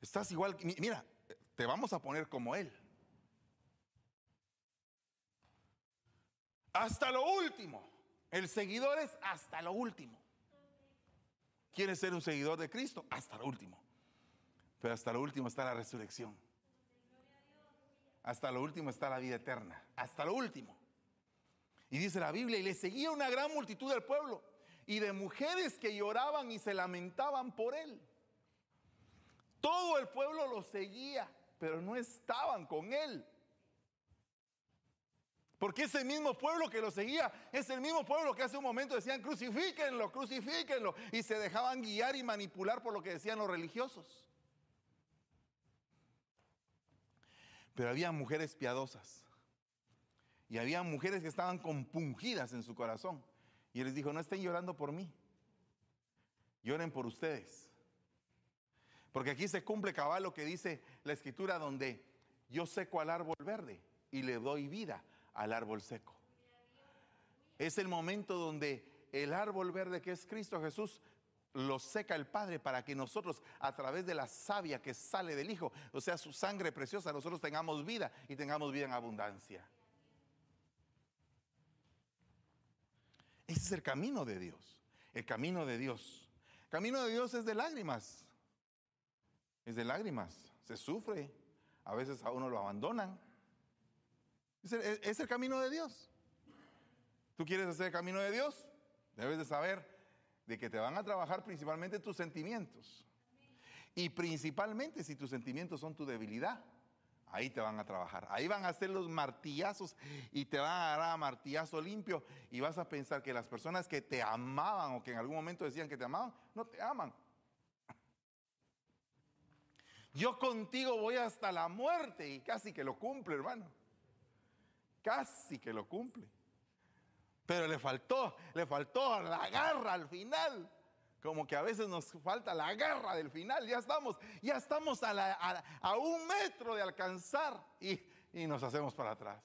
Estás igual. Mira, te vamos a poner como él. Hasta lo último. El seguidor es hasta lo último. ¿Quieres ser un seguidor de Cristo? Hasta lo último. Pero hasta lo último está la resurrección. Hasta lo último está la vida eterna. Hasta lo último. Y dice la Biblia, y le seguía una gran multitud del pueblo y de mujeres que lloraban y se lamentaban por él. Todo el pueblo lo seguía, pero no estaban con él. Porque ese mismo pueblo que lo seguía es el mismo pueblo que hace un momento decían crucifíquenlo, crucifíquenlo. Y se dejaban guiar y manipular por lo que decían los religiosos. Pero había mujeres piadosas. Y había mujeres que estaban compungidas en su corazón. Y él les dijo, no estén llorando por mí. Lloren por ustedes. Porque aquí se cumple cabal lo que dice la escritura donde yo seco al árbol verde y le doy vida al árbol seco. Es el momento donde el árbol verde que es Cristo Jesús lo seca el Padre para que nosotros a través de la savia que sale del Hijo, o sea, su sangre preciosa, nosotros tengamos vida y tengamos vida en abundancia. Ese es el camino de Dios. El camino de Dios. El camino de Dios es de lágrimas. Es de lágrimas. Se sufre. A veces a uno lo abandonan. Es el, camino de Dios. ¿Tú quieres hacer el camino de Dios? Debes de saber de que te van a trabajar principalmente tus sentimientos. Y principalmente si tus sentimientos son tu debilidad, ahí te van a trabajar. Ahí van a hacer los martillazos y te van a dar a martillazo limpio y vas a pensar que las personas que te amaban o que en algún momento decían que te amaban, no te aman. Yo contigo voy hasta la muerte y casi que lo cumple, hermano casi que lo cumple. Pero le faltó, le faltó la garra al final. Como que a veces nos falta la garra del final. Ya estamos, ya estamos a, un metro de alcanzar y, nos hacemos para atrás.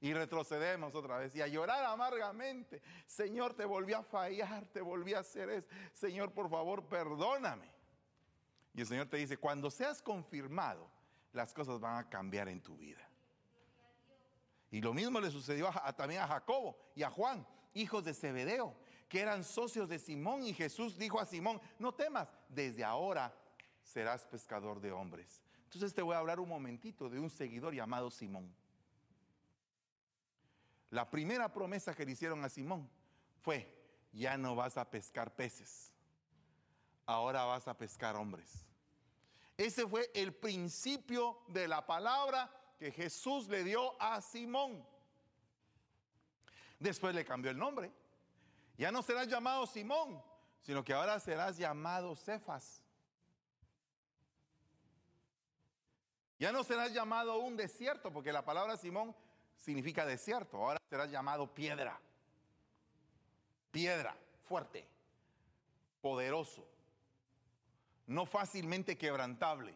Y retrocedemos otra vez y a llorar amargamente. Señor, te volví a fallar, te volví a hacer eso. Señor, por favor, perdóname. Y el Señor te dice, cuando seas confirmado, las cosas van a cambiar en tu vida. Y lo mismo le sucedió también a Jacobo y a Juan, hijos de Zebedeo, que eran socios de Simón. Y Jesús dijo a Simón, no temas, desde ahora serás pescador de hombres. Entonces te voy a hablar un momentito de un seguidor llamado Simón. La primera promesa que le hicieron a Simón fue, ya no vas a pescar peces, ahora vas a pescar hombres. Ese fue el principio de la palabra que Jesús le dio a Simón. Después le cambió el nombre. Ya no serás llamado Simón, sino que ahora serás llamado Cefas. Ya no serás llamado un desierto, porque la palabra Simón significa desierto. Ahora serás llamado piedra. Piedra, fuerte, poderoso, no fácilmente quebrantable.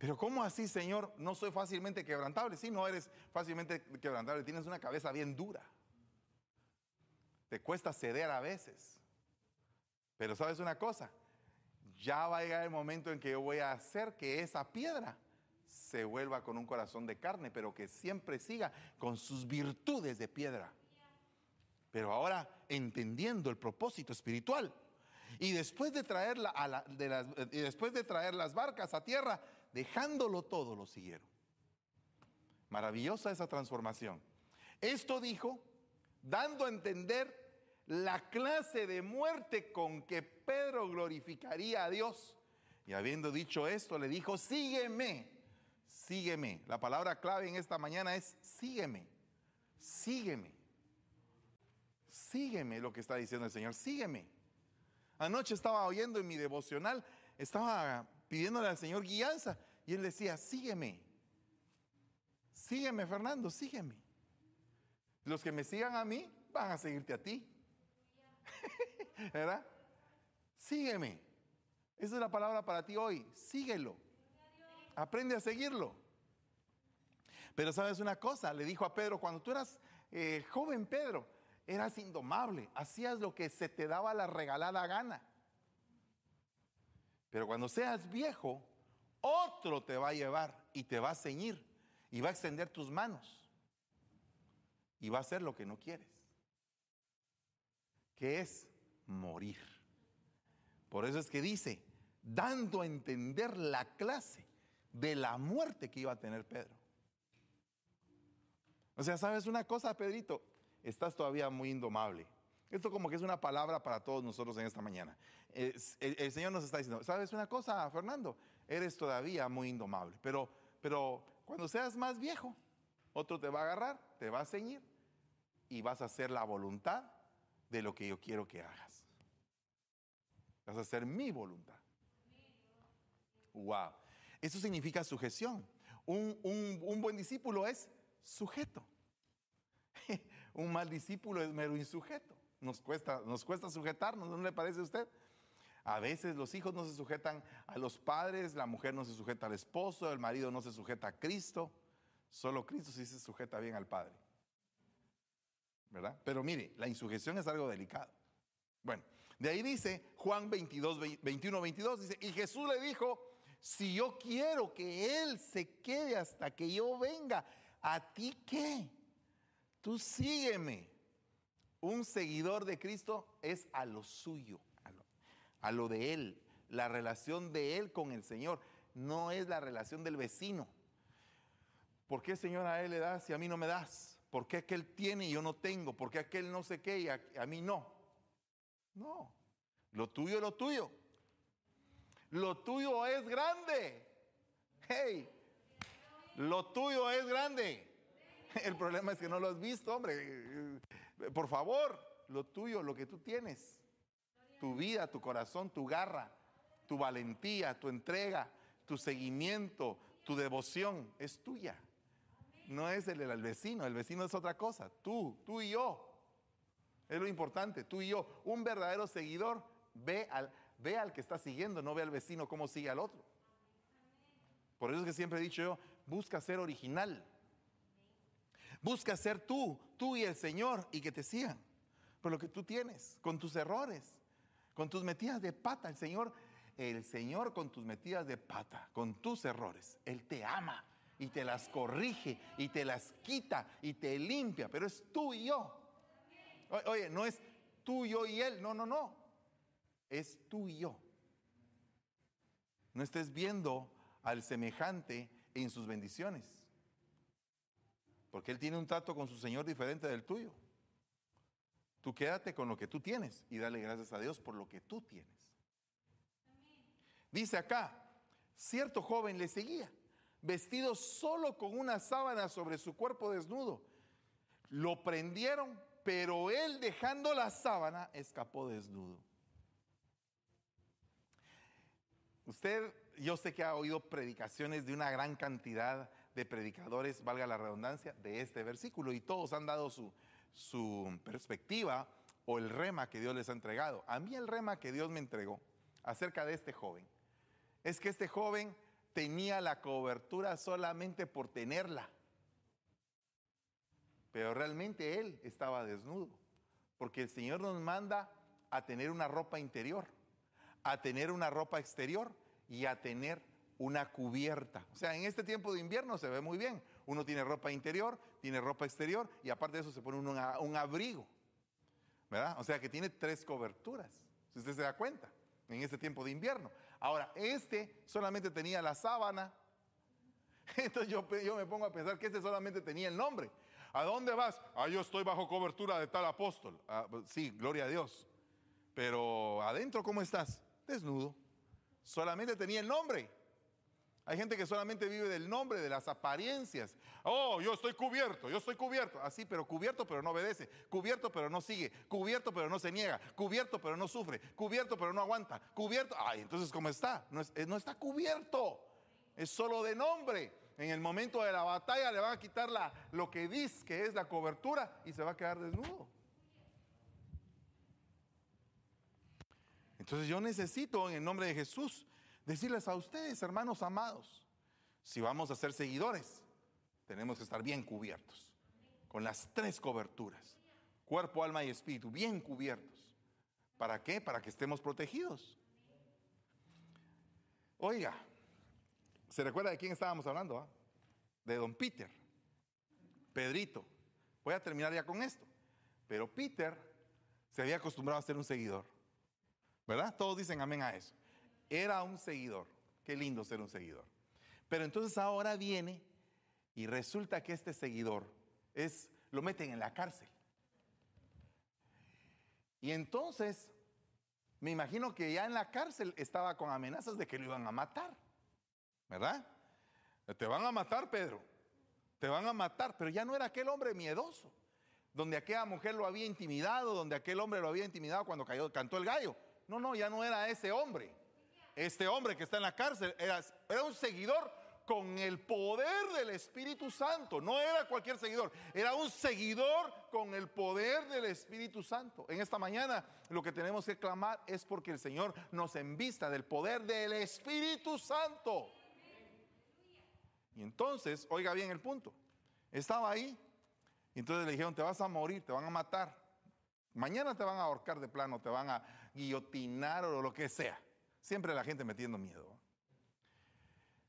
Pero ¿cómo así, Señor? No soy fácilmente quebrantable. Sí, no eres fácilmente quebrantable. Tienes una cabeza bien dura. Te cuesta ceder a veces. Pero sabes una cosa, ya va a llegar el momento en que yo voy a hacer que esa piedra se vuelva con un corazón de carne, pero que siempre siga con sus virtudes de piedra. Pero ahora entendiendo el propósito espiritual. Y después de traer, la, y después de traer las barcas a tierra, dejándolo todo, lo siguieron. Maravillosa esa transformación. Esto dijo, dando a entender la clase de muerte con que Pedro glorificaría a Dios. Y habiendo dicho esto, le dijo, sígueme, sígueme. La palabra clave en esta mañana es sígueme, sígueme. Sígueme lo que está diciendo el Señor, sígueme. Anoche estaba oyendo en mi devocional, estaba pidiéndole al Señor guianza. Y él decía, sígueme. Sígueme, Fernando, sígueme. Los que me sigan a mí van a seguirte a ti. ¿Verdad? Sígueme. Esa es la palabra para ti hoy. Síguelo. Aprende a seguirlo. Pero sabes una cosa, le dijo a Pedro, cuando tú eras eh, joven Pedro, eras indomable, hacías lo que se te daba la regalada gana. Pero cuando seas viejo, otro te va a llevar y te va a ceñir y va a extender tus manos y va a hacer lo que no quieres, que es morir. Por eso es que dice, dando a entender la clase de la muerte que iba a tener Pedro. O sea, ¿sabes una cosa, Pedrito? Estás todavía muy indomable. Esto como que es una palabra para todos nosotros en esta mañana. el, Señor nos está diciendo, ¿sabes una cosa, Fernando? Eres todavía muy indomable, pero, pero cuando seas más viejo, otro te va a agarrar, te va a ceñir y vas a hacer la voluntad de lo que yo quiero que hagas. Vas a hacer mi voluntad. Wow. Eso significa sujeción. Un, un, buen discípulo es sujeto. un mal discípulo es mero insujeto. Nos cuesta, nos cuesta sujetarnos, ¿no le parece a usted? A veces los hijos no se sujetan a los padres, la mujer no se sujeta al esposo, el marido no se sujeta a Cristo. Solo Cristo sí se sujeta bien al Padre. ¿Verdad? Pero mire, la insujeción es algo delicado. Bueno, de ahí dice Juan 22, 21, 22, dice, y Jesús le dijo, si yo quiero que Él se quede hasta que yo venga, ¿a ti qué? Tú sígueme. Un seguidor de Cristo es a lo suyo, a lo, de Él, la relación de Él con el Señor, no es la relación del vecino. ¿Por qué Señor a Él le das y a mí no me das? ¿Por qué aquel tiene y yo no tengo? ¿Por qué aquel no sé qué y a, a mí no? No, lo tuyo es lo tuyo. Lo tuyo es grande. Hey, lo tuyo es grande. El problema es que no lo has visto, hombre. Por favor, lo tuyo, lo que tú tienes. Tu vida, tu corazón, tu garra, tu valentía, tu entrega, tu seguimiento, tu devoción es tuya no es el del vecino, el vecino es otra cosa, tú, tú y yo. Es lo importante, tú y yo. Un verdadero seguidor ve al, ve al que está siguiendo, no ve al vecino cómo sigue al otro. Por eso es que siempre he dicho yo, busca ser original. Busca ser tú, tú y el Señor, y que te sigan por lo que tú tienes, con tus errores, con tus metidas de pata. El Señor, el Señor con tus metidas de pata, con tus errores, Él te ama y te las corrige y te las quita y te limpia, pero es tú y yo. Oye, no es tú, yo y él, no, no, no. Es tú y yo. No estés viendo al semejante en sus bendiciones, porque él tiene un trato con su Señor diferente del tuyo. Tú quédate con lo que tú tienes y dale gracias a Dios por lo que tú tienes. Dice acá, cierto joven le seguía vestido solo con una sábana sobre su cuerpo desnudo. Lo prendieron, pero él dejando la sábana escapó desnudo. Usted, yo sé que ha oído predicaciones de una gran cantidad de predicadores, valga la redundancia, de este versículo y todos han dado su, su perspectiva o el rema que Dios les ha entregado. A mí el rema que Dios me entregó acerca de este joven es que este joven tenía la cobertura solamente por tenerla. Pero realmente él estaba desnudo. Porque el Señor nos manda a tener una ropa interior, a tener una ropa exterior y a tener una cubierta. O sea, en este tiempo de invierno se ve muy bien. Uno tiene ropa interior, tiene ropa exterior y aparte de eso se pone un abrigo. ¿Verdad? O sea que tiene tres coberturas, si usted se da cuenta, en este tiempo de invierno. Ahora, este solamente tenía la sábana. Entonces yo, yo me pongo a pensar que este solamente tenía el nombre. ¿A dónde vas? Ah, yo estoy bajo cobertura de tal apóstol. Ah, pues, sí, gloria a Dios. Pero adentro, ¿cómo estás? Desnudo. Solamente tenía el nombre. Hay gente que solamente vive del nombre, de las apariencias. Oh, yo estoy cubierto, yo estoy cubierto. Así, pero cubierto pero no obedece. Cubierto pero no sigue. Cubierto pero no se niega. Cubierto pero no sufre. Cubierto pero no aguanta. Cubierto. Ay, entonces ¿cómo está? No, eh, no está cubierto. Es solo de nombre. En el momento de la batalla le van a quitar la, lo que dice que es la cobertura y se va a quedar desnudo. Entonces yo necesito en el nombre de Jesús decirles a ustedes, hermanos amados, si vamos a ser seguidores, tenemos que estar bien cubiertos, con las tres coberturas, cuerpo, alma y espíritu, bien cubiertos. ¿Para qué? Para que estemos protegidos. Oiga, ¿se recuerda de quién estábamos hablando? Ah? De don Peter, Pedrito. Voy a terminar ya con esto. Pero Peter se había acostumbrado a ser un seguidor. ¿Verdad? Todos dicen amén a eso era un seguidor. Qué lindo ser un seguidor. Pero entonces ahora viene y resulta que este seguidor es, lo meten en la cárcel. Y entonces, me imagino que ya en la cárcel estaba con amenazas de que lo iban a matar. ¿Verdad? Te van a matar, Pedro. Te van a matar. Pero ya no era aquel hombre miedoso. Donde aquella mujer lo había intimidado, donde aquel hombre lo había intimidado cuando cayó, cantó el gallo. No, no, ya no era ese hombre. Este hombre que está en la cárcel era, un seguidor con el poder del Espíritu Santo. No era cualquier seguidor, era un seguidor con el poder del Espíritu Santo. En esta mañana lo que tenemos que clamar es porque el Señor nos envista del poder del Espíritu Santo. Y entonces, oiga bien el punto, estaba ahí. Y entonces le dijeron, te vas a morir, te van a matar. Mañana te van a ahorcar de plano, te van a guillotinar o lo que sea. Siempre la gente metiendo miedo.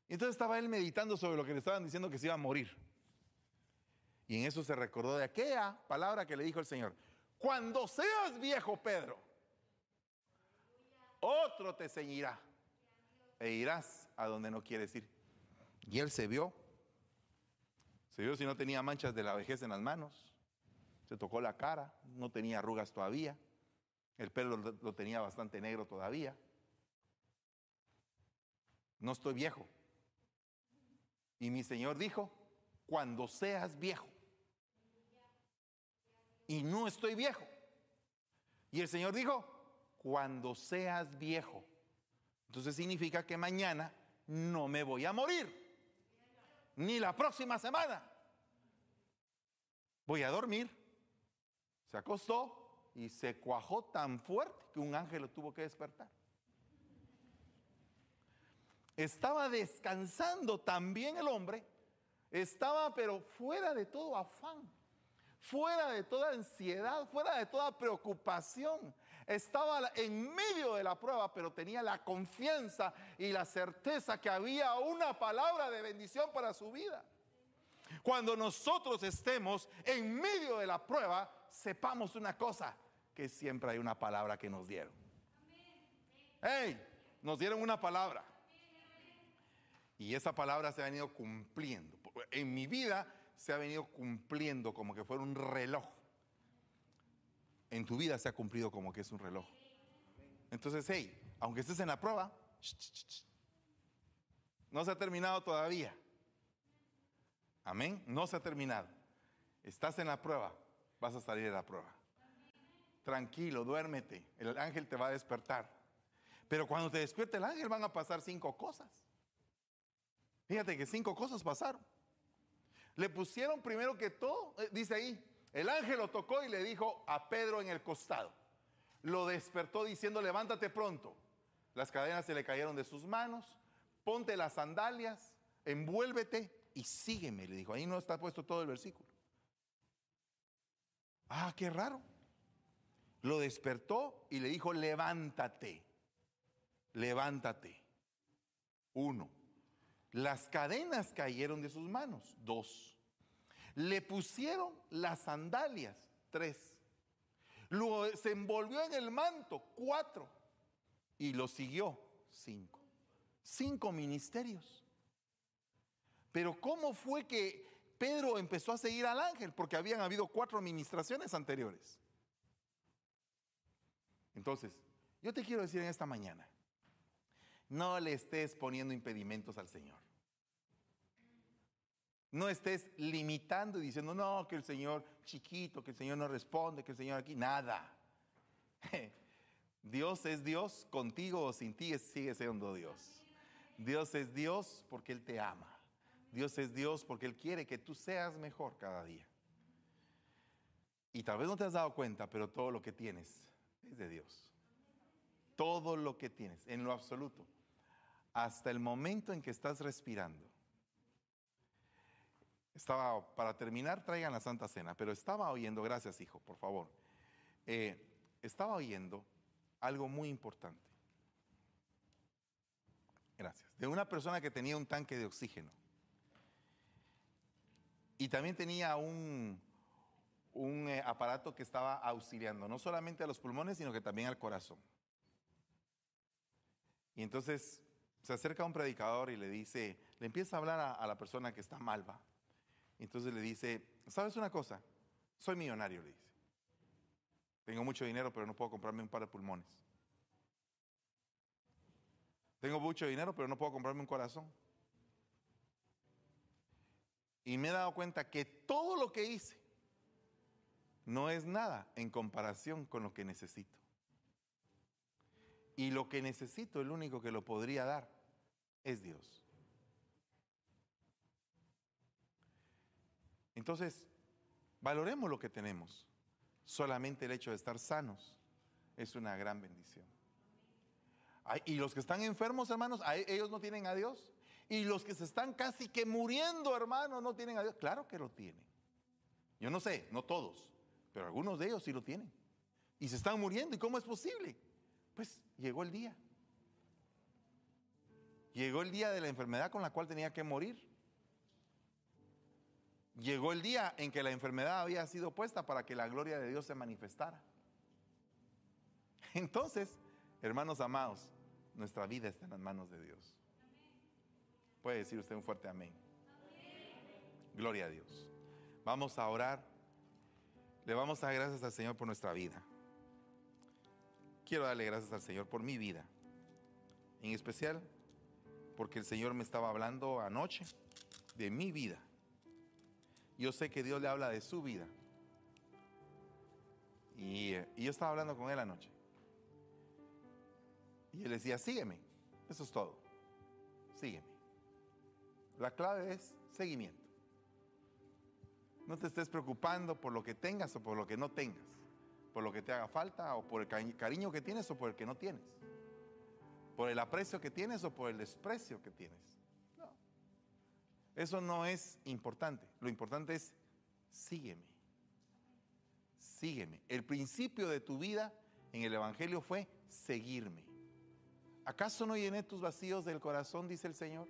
Y entonces estaba él meditando sobre lo que le estaban diciendo que se iba a morir. Y en eso se recordó de aquella palabra que le dijo el Señor. Cuando seas viejo, Pedro, otro te ceñirá e irás a donde no quieres ir. Y él se vio. Se vio si no tenía manchas de la vejez en las manos. Se tocó la cara, no tenía arrugas todavía. El pelo lo tenía bastante negro todavía. No estoy viejo, y mi Señor dijo, cuando seas viejo. Y no estoy viejo. Y el Señor dijo, cuando seas viejo. Entonces significa que mañana no me voy a morir. Ni la próxima semana. Voy a dormir. Se acostó y se cuajó tan fuerte que un ángel lo tuvo que despertar estaba descansando también el hombre, estaba pero fuera de todo afán, fuera de toda ansiedad, fuera de toda preocupación. Estaba en medio de la prueba, pero tenía la confianza y la certeza que había una palabra de bendición para su vida. Cuando nosotros estemos en medio de la prueba, sepamos una cosa, que siempre hay una palabra que nos dieron. Hey, nos dieron una palabra. Y esa palabra se ha venido cumpliendo. En mi vida se ha venido cumpliendo como que fuera un reloj. En tu vida se ha cumplido como que es un reloj. Entonces, hey, aunque estés en la prueba, no se ha terminado todavía. Amén. No se ha terminado. Estás en la prueba, vas a salir de la prueba. Tranquilo, duérmete. El ángel te va a despertar. Pero cuando te despierte el ángel van a pasar cinco cosas. Fíjate que cinco cosas pasaron. Le pusieron primero que todo, eh, dice ahí, el ángel lo tocó y le dijo a Pedro en el costado. Lo despertó diciendo, levántate pronto. Las cadenas se le cayeron de sus manos, ponte las sandalias, envuélvete y sígueme, le dijo. Ahí no está puesto todo el versículo. Ah, qué raro. Lo despertó y le dijo, levántate, levántate. Uno. Las cadenas cayeron de sus manos. Dos. Le pusieron las sandalias. Tres. Se envolvió en el manto. Cuatro. Y lo siguió. Cinco. Cinco ministerios. Pero ¿cómo fue que Pedro empezó a seguir al ángel? Porque habían habido cuatro administraciones anteriores. Entonces, yo te quiero decir en esta mañana, no le estés poniendo impedimentos al Señor. No estés limitando y diciendo, no, que el Señor chiquito, que el Señor no responde, que el Señor aquí, nada. Dios es Dios, contigo o sin ti sigue siendo Dios. Dios es Dios porque Él te ama. Dios es Dios porque Él quiere que tú seas mejor cada día. Y tal vez no te has dado cuenta, pero todo lo que tienes es de Dios. Todo lo que tienes, en lo absoluto hasta el momento en que estás respirando. Estaba, para terminar, traigan la Santa Cena, pero estaba oyendo, gracias hijo, por favor, eh, estaba oyendo algo muy importante. Gracias. De una persona que tenía un tanque de oxígeno. Y también tenía un, un eh, aparato que estaba auxiliando, no solamente a los pulmones, sino que también al corazón. Y entonces se acerca a un predicador y le dice, le empieza a hablar a, la persona que está malva. Entonces le dice, ¿sabes una cosa? Soy millonario, le dice. Tengo mucho dinero, pero no puedo comprarme un par de pulmones. Tengo mucho dinero, pero no puedo comprarme un corazón. Y me he dado cuenta que todo lo que hice no es nada en comparación con lo que necesito. Y lo que necesito, el único que lo podría dar, es Dios. Entonces, valoremos lo que tenemos. Solamente el hecho de estar sanos es una gran bendición. y los que están enfermos, hermanos, ellos no tienen a Dios. Y los que se están casi que muriendo, hermanos, no tienen a Dios. Claro que lo tienen. Yo no sé, no todos, pero algunos de ellos sí lo tienen. Y se están muriendo. ¿Y cómo es posible? Pues llegó el día. Llegó el día de la enfermedad con la cual tenía que morir. Llegó el día en que la enfermedad había sido puesta para que la gloria de Dios se manifestara. Entonces, hermanos amados, nuestra vida está en las manos de Dios. Puede decir usted un fuerte amén. Gloria a Dios. Vamos a orar. Le vamos a dar gracias al Señor por nuestra vida. Quiero darle gracias al Señor por mi vida. En especial porque el Señor me estaba hablando anoche de mi vida. Yo sé que Dios le habla de su vida. Y, yo estaba hablando con él anoche. Y él decía, sígueme. Eso es todo. Sígueme. La clave es seguimiento. No te estés preocupando por lo que tengas o por lo que no tengas, por lo que te haga falta o por el cariño que tienes o por el que no tienes, por el aprecio que tienes o por el desprecio que tienes. No. Eso no es importante. Lo importante es sígueme. Sígueme. El principio de tu vida en el Evangelio fue seguirme. ¿Acaso no llené tus vacíos del corazón, dice el Señor?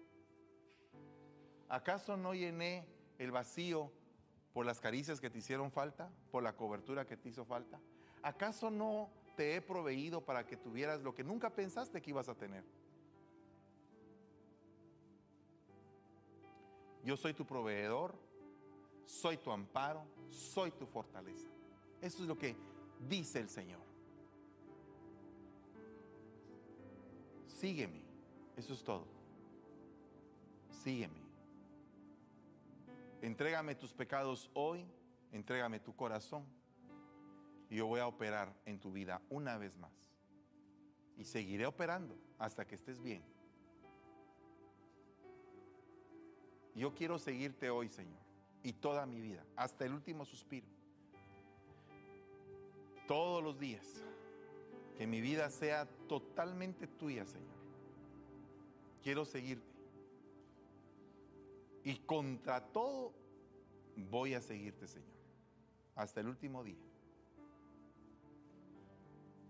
¿Acaso no llené el vacío por las caricias que te hicieron falta, por la cobertura que te hizo falta? ¿Acaso no te he proveído para que tuvieras lo que nunca pensaste que ibas a tener? Yo soy tu proveedor, soy tu amparo, soy tu fortaleza. Eso es lo que dice el Señor. Sígueme, eso es todo. Sígueme. Entrégame tus pecados hoy, entrégame tu corazón y yo voy a operar en tu vida una vez más. Y seguiré operando hasta que estés bien. Yo quiero seguirte hoy, Señor, y toda mi vida, hasta el último suspiro. Todos los días, que mi vida sea totalmente tuya, Señor. Quiero seguirte. Y contra todo voy a seguirte, Señor, hasta el último día.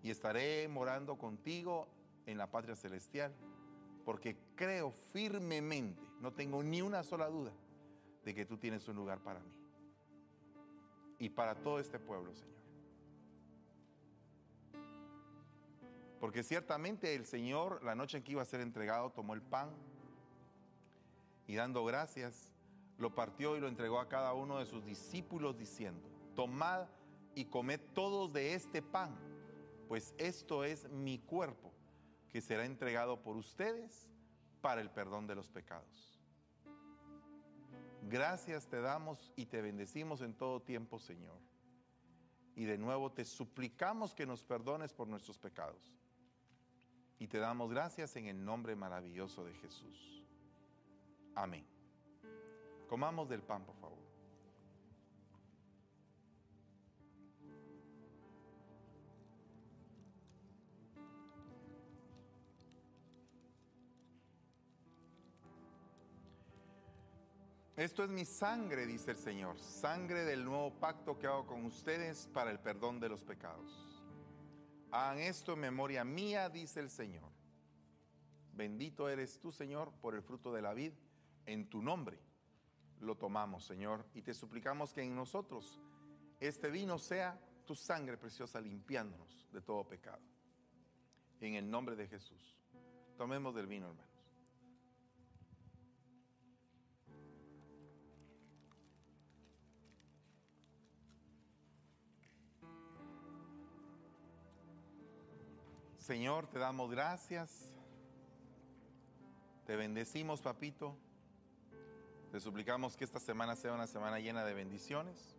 Y estaré morando contigo en la patria celestial, porque creo firmemente, no tengo ni una sola duda, de que tú tienes un lugar para mí. Y para todo este pueblo, Señor. Porque ciertamente el Señor, la noche en que iba a ser entregado, tomó el pan y dando gracias, lo partió y lo entregó a cada uno de sus discípulos diciendo, tomad y comed todos de este pan, pues esto es mi cuerpo, que será entregado por ustedes para el perdón de los pecados. Gracias te damos y te bendecimos en todo tiempo, Señor. Y de nuevo te suplicamos que nos perdones por nuestros pecados. Y te damos gracias en el nombre maravilloso de Jesús. Amén. Comamos del pan, por favor. Esto es mi sangre, dice el Señor, sangre del nuevo pacto que hago con ustedes para el perdón de los pecados. Hagan esto en memoria mía, dice el Señor. Bendito eres tú, Señor, por el fruto de la vid en tu nombre lo tomamos, Señor, y te suplicamos que en nosotros este vino sea tu sangre preciosa limpiándonos de todo pecado. En el nombre de Jesús. Tomemos del vino, hermanos. Señor, te damos gracias. Te bendecimos, papito. Te suplicamos que esta semana sea una semana llena de bendiciones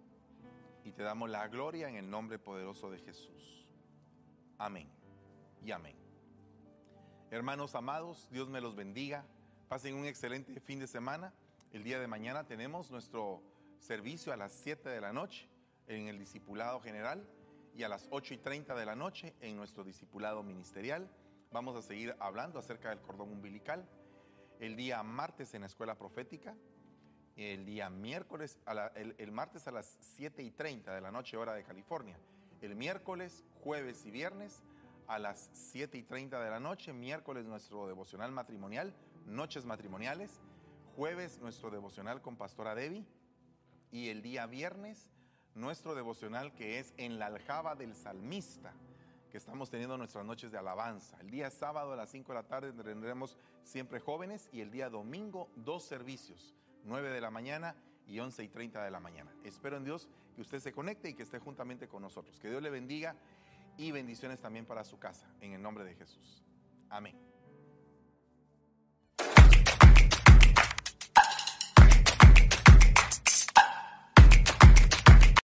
y te damos la gloria en el nombre poderoso de Jesús. Amén y amén. Hermanos amados, Dios me los bendiga. Pasen un excelente fin de semana. El día de mañana tenemos nuestro servicio a las 7 de la noche en el Discipulado General y a las 8 y 30 de la noche en nuestro Discipulado Ministerial. Vamos a seguir hablando acerca del cordón umbilical. El día martes en la Escuela Profética. El día miércoles, el, martes a las 7 y 30 de la noche, hora de California. El miércoles, jueves y viernes a las 7 y 30 de la noche. Miércoles nuestro devocional matrimonial, noches matrimoniales. Jueves nuestro devocional con Pastora Debbie. Y el día viernes nuestro devocional que es en la aljaba del salmista, que estamos teniendo nuestras noches de alabanza. El día sábado a las 5 de la tarde tendremos siempre jóvenes y el día domingo dos servicios, 9 de la mañana y 11 y 30 de la mañana. Espero en Dios que usted se conecte y que esté juntamente con nosotros. Que Dios le bendiga y bendiciones también para su casa, en el nombre de Jesús. Amén.